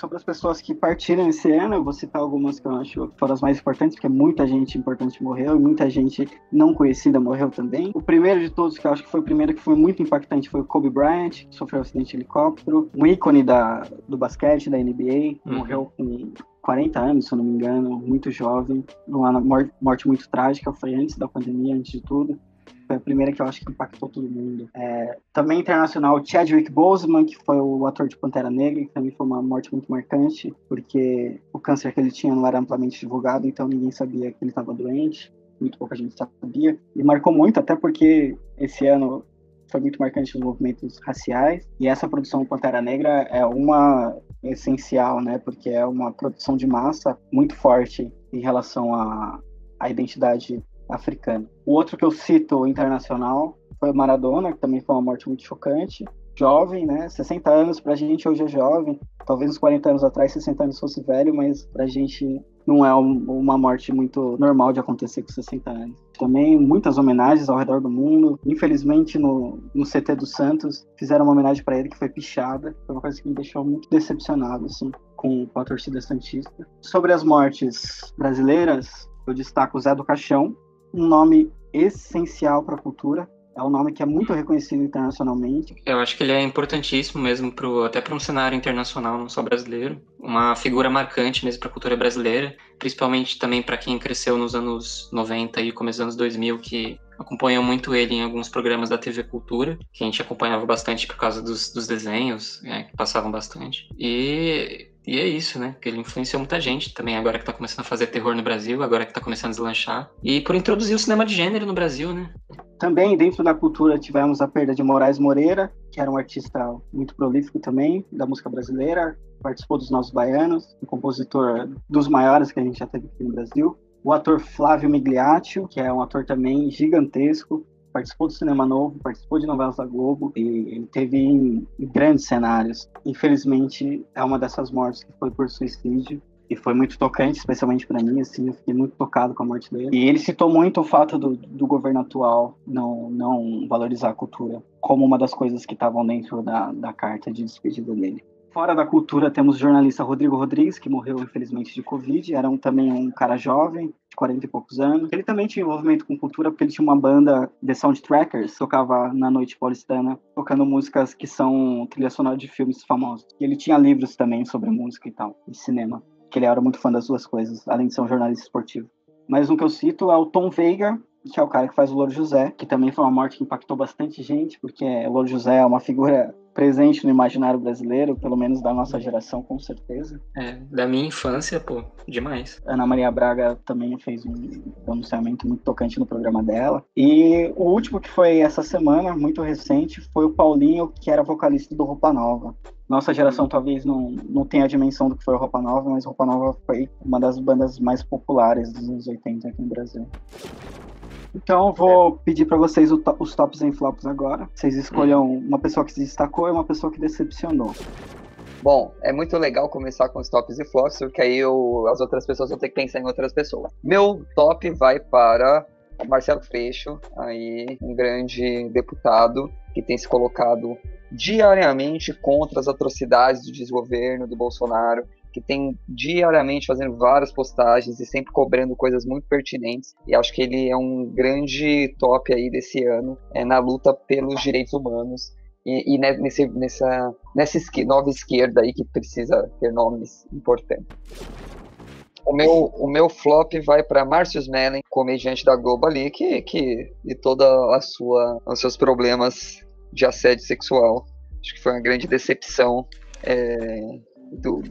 sobre as pessoas que partiram esse ano, eu vou citar algumas que eu acho que foram as mais importantes, porque muita gente importante morreu e muita gente não conhecida morreu também. O primeiro de todos, que eu acho que foi o primeiro que foi muito impactante, foi o Kobe Bryant, que sofreu um acidente de helicóptero, um ícone da, do basquete, da NBA, uhum. morreu com 40 anos, se eu não me engano, muito jovem, uma morte muito trágica, foi antes da pandemia, antes de tudo. Foi a primeira que eu acho que impactou todo mundo. É, também internacional, Chadwick Boseman, que foi o ator de Pantera Negra, que também foi uma morte muito marcante, porque o câncer que ele tinha não era amplamente divulgado, então ninguém sabia que ele estava doente, muito pouca gente sabia. E marcou muito, até porque esse ano foi muito marcante nos movimentos raciais, e essa produção Pantera Negra é uma essencial, né, porque é uma produção de massa muito forte em relação à, à identidade africana. O outro que eu cito internacional foi Maradona, que também foi uma morte muito chocante. Jovem, né? 60 anos pra gente hoje é jovem. Talvez uns 40 anos atrás, 60 anos fosse velho, mas pra gente não é um, uma morte muito normal de acontecer com 60 anos. Também muitas homenagens ao redor do mundo. Infelizmente, no, no CT do Santos, fizeram uma homenagem para ele que foi pichada. Foi uma coisa que me deixou muito decepcionado, assim, com, com a torcida Santista. Sobre as mortes brasileiras, eu destaco o Zé do Caixão, um nome essencial para a cultura. É um nome que é muito reconhecido internacionalmente. Eu acho que ele é importantíssimo mesmo, pro, até para um cenário internacional, não só brasileiro. Uma figura marcante mesmo para a cultura brasileira, principalmente também para quem cresceu nos anos 90 e começo dos anos 2000, que acompanhou muito ele em alguns programas da TV Cultura, que a gente acompanhava bastante por causa dos, dos desenhos, né, que passavam bastante. E e é isso, né? Que ele influenciou muita gente também, agora que tá começando a fazer terror no Brasil, agora que tá começando a deslanchar. E por introduzir o cinema de gênero no Brasil, né? Também, dentro da cultura, tivemos a perda de Moraes Moreira, que era um artista muito prolífico também, da música brasileira, participou dos Nossos Baianos, um compositor dos maiores que a gente já teve aqui no Brasil. O ator Flávio Migliaccio, que é um ator também gigantesco, participou do Cinema Novo, participou de novelas da Globo e ele teve em, grandes cenários. Infelizmente, é uma dessas mortes que foi por suicídio e foi muito tocante, especialmente para mim, assim, eu fiquei muito tocado com a morte dele. E ele citou muito o fato do, do governo atual não, não valorizar a cultura como uma das coisas que estavam dentro da, da carta de despedida dele. Fora da cultura, temos o jornalista Rodrigo Rodrigues, que morreu infelizmente de Covid. Era um, também um cara jovem, 40 e poucos anos. Ele também tinha envolvimento com cultura, porque ele tinha uma banda The Soundtrackers, tocava na noite paulistana, tocando músicas que são trilha sonora de filmes famosos. E ele tinha livros também sobre música e tal, e cinema que ele era muito fã das duas coisas, além de ser um jornalista esportivo. Mas um que eu cito é o Tom Veiga, que é o cara que faz o Louro José, que também foi uma morte que impactou bastante gente, porque o Louro José é uma figura presente no imaginário brasileiro, pelo menos da nossa geração, com certeza. É, da minha infância, pô, demais. Ana Maria Braga também fez um pronunciamento muito tocante no programa dela. E o último que foi essa semana, muito recente, foi o Paulinho, que era vocalista do Roupa Nova. Nossa geração talvez não, não tenha a dimensão do que foi o Roupa Nova, mas Roupa Nova foi uma das bandas mais populares dos anos 80 aqui no Brasil. Então vou pedir para vocês os tops e flops agora. Vocês escolham uma pessoa que se destacou e uma pessoa que decepcionou. Bom, é muito legal começar com os tops e flops, porque aí eu, as outras pessoas vão ter que pensar em outras pessoas. Meu top vai para Marcelo Freixo, aí um grande deputado que tem se colocado diariamente contra as atrocidades do desgoverno do Bolsonaro, que tem diariamente fazendo várias postagens e sempre cobrando coisas muito pertinentes. E acho que ele é um grande top aí desse ano é, na luta pelos direitos humanos. E, e nesse, nessa, nessa nova esquerda aí que precisa ter nomes importantes. O meu, o meu flop vai para Márcio Smelling, comediante da Globo ali, que, que e toda a sua os seus problemas de assédio sexual. Acho que foi uma grande decepção é, do,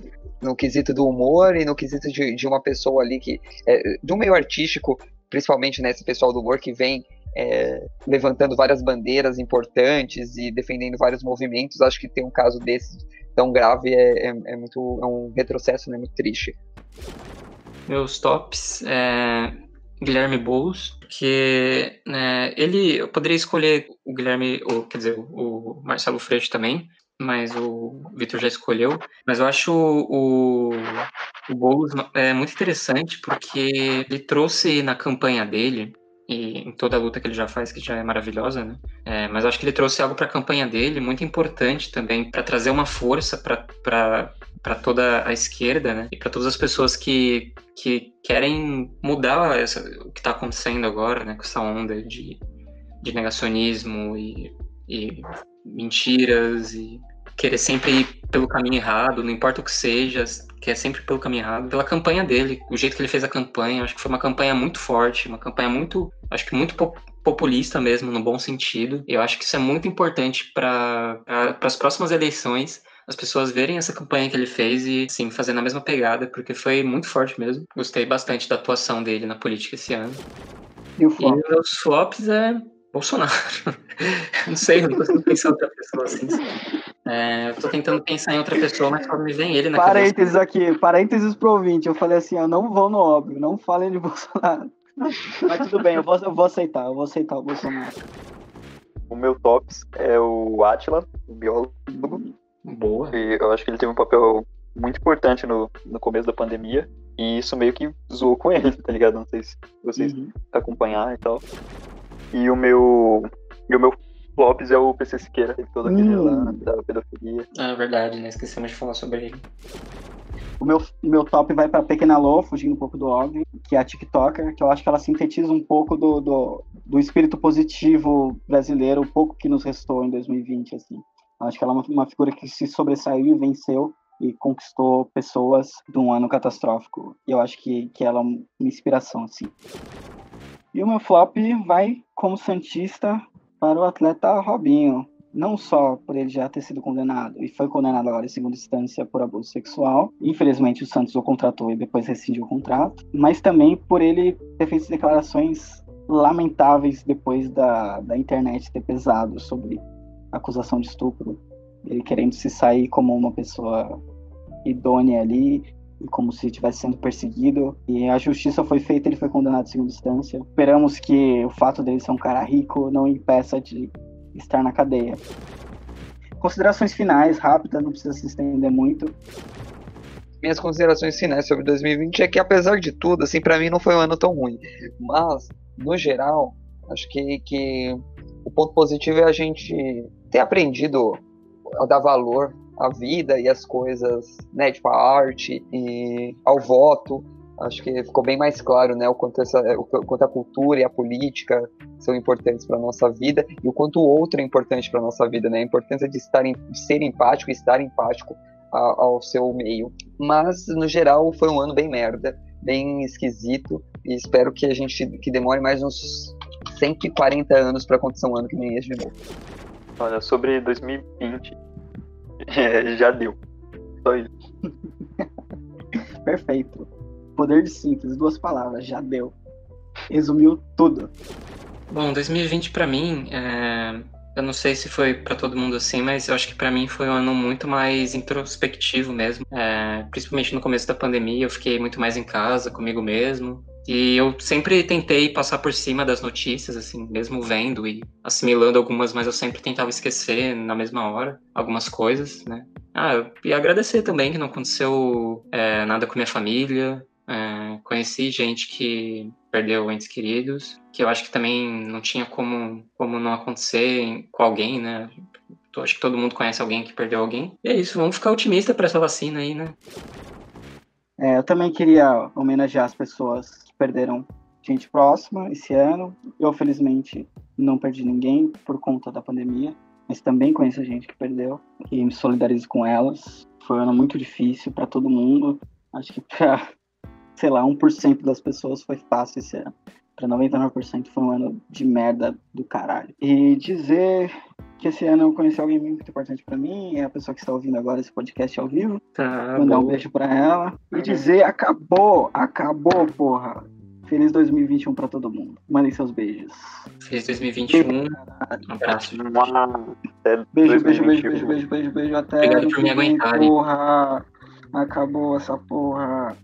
no quesito do humor e no quesito de, de uma pessoa ali que. É, do meio artístico, principalmente nesse pessoal do humor que vem é, levantando várias bandeiras importantes e defendendo vários movimentos. Acho que ter um caso desse tão grave é, é, é muito é um retrocesso, né, muito triste. Meus tops é Guilherme Boulos, que né, ele eu poderia escolher o Guilherme, ou, quer dizer, o Marcelo Freixo também, mas o Vitor já escolheu. Mas eu acho o, o Boulos é muito interessante porque ele trouxe na campanha dele e em toda a luta que ele já faz, que já é maravilhosa, né? É, mas acho que ele trouxe algo para a campanha dele muito importante também, para trazer uma força para toda a esquerda, né? E para todas as pessoas que, que querem mudar essa, o que está acontecendo agora, né? Com essa onda de, de negacionismo e, e mentiras e querer sempre ir pelo caminho errado, não importa o que seja, que é sempre pelo caminho errado. Pela campanha dele, o jeito que ele fez a campanha, acho que foi uma campanha muito forte, uma campanha muito, acho que muito populista mesmo, no bom sentido. E eu acho que isso é muito importante para as próximas eleições as pessoas verem essa campanha que ele fez e, sim, fazendo a mesma pegada, porque foi muito forte mesmo. Gostei bastante da atuação dele na política esse ano. E o flop? E meus flops é Bolsonaro. não sei, não consigo pensar outra pessoa assim. É, eu tô tentando pensar em outra pessoa, mas só me vem ele na Parênteses cabeça. aqui, parênteses pro ouvinte. Eu falei assim, eu não vou no óbvio, não falem de Bolsonaro. mas tudo bem, eu vou, eu vou aceitar, eu vou aceitar o Bolsonaro. O meu tops é o Atila, o biólogo. Boa. E eu acho que ele teve um papel muito importante no, no começo da pandemia. E isso meio que zoou com ele, tá ligado? Não sei se vocês uhum. acompanharam e tal. E o meu. E o meu flops é o PC Siqueira, teve todo aquele hum. lá da pedofilia. Ah, verdade, né? Esquecemos de falar sobre ele. O meu, meu top vai para Pequena Lô, fugindo um pouco do óbvio, que é a TikToker, que eu acho que ela sintetiza um pouco do, do, do espírito positivo brasileiro, o pouco que nos restou em 2020, assim. Eu acho que ela é uma, uma figura que se sobressaiu e venceu e conquistou pessoas de um ano catastrófico. E eu acho que, que ela é uma inspiração, assim. E o meu flop vai, como Santista, para o atleta Robinho. Não só por ele já ter sido condenado, e foi condenado agora em segunda instância por abuso sexual. Infelizmente, o Santos o contratou e depois rescindiu o contrato. Mas também por ele ter feito declarações lamentáveis depois da, da internet ter pesado sobre acusação de estupro. Ele querendo se sair como uma pessoa idônea ali como se estivesse sendo perseguido. E a justiça foi feita, ele foi condenado em segunda instância. Esperamos que o fato dele ser um cara rico não impeça de estar na cadeia. Considerações finais, rápidas, não precisa se estender muito. Minhas considerações finais sobre 2020 é que, apesar de tudo, assim, para mim não foi um ano tão ruim. Mas, no geral, acho que, que o ponto positivo é a gente ter aprendido a dar valor à vida e às coisas, né, tipo a arte e ao voto. Acho que ficou bem mais claro, né, o quanto, essa, o quanto a cultura e a política são importantes para nossa vida e o quanto o outro é importante para nossa vida, né, a importância de estar de ser empático e estar empático ao, ao seu meio. Mas no geral foi um ano bem merda, bem esquisito e espero que a gente que demore mais uns 140 anos para acontecer um ano que nem esse de novo. Olha, sobre 2020, é, já deu. Só isso. Perfeito. Poder de síntese, duas palavras, já deu. Resumiu tudo. Bom, 2020 para mim, é... eu não sei se foi para todo mundo assim, mas eu acho que para mim foi um ano muito mais introspectivo mesmo. É... Principalmente no começo da pandemia, eu fiquei muito mais em casa, comigo mesmo. E eu sempre tentei passar por cima das notícias, assim, mesmo vendo e assimilando algumas, mas eu sempre tentava esquecer na mesma hora algumas coisas, né? Ah, e agradecer também que não aconteceu é, nada com minha família, é, conheci gente que perdeu entes queridos, que eu acho que também não tinha como, como não acontecer com alguém, né? Acho que todo mundo conhece alguém que perdeu alguém. E é isso, vamos ficar otimista para essa vacina aí, né? É, eu também queria homenagear as pessoas que perderam gente próxima esse ano. Eu, felizmente, não perdi ninguém por conta da pandemia, mas também conheço gente que perdeu e me solidarizo com elas. Foi um ano muito difícil para todo mundo. Acho que para sei lá, 1% das pessoas foi fácil esse ano. Pra 99% foi um ano de merda do caralho. E dizer que esse ano eu conheci alguém muito importante para mim, é a pessoa que está ouvindo agora esse podcast ao vivo. Tá, Mandar bom. um beijo para ela. E dizer, acabou, acabou, porra. Feliz 2021 para todo mundo. Mandem seus beijos. Feliz 2021. Um abraço. Beijo, beijo, beijo, beijo, beijo, beijo, beijo. Até Obrigado por me aguentar. Porra. Acabou essa porra.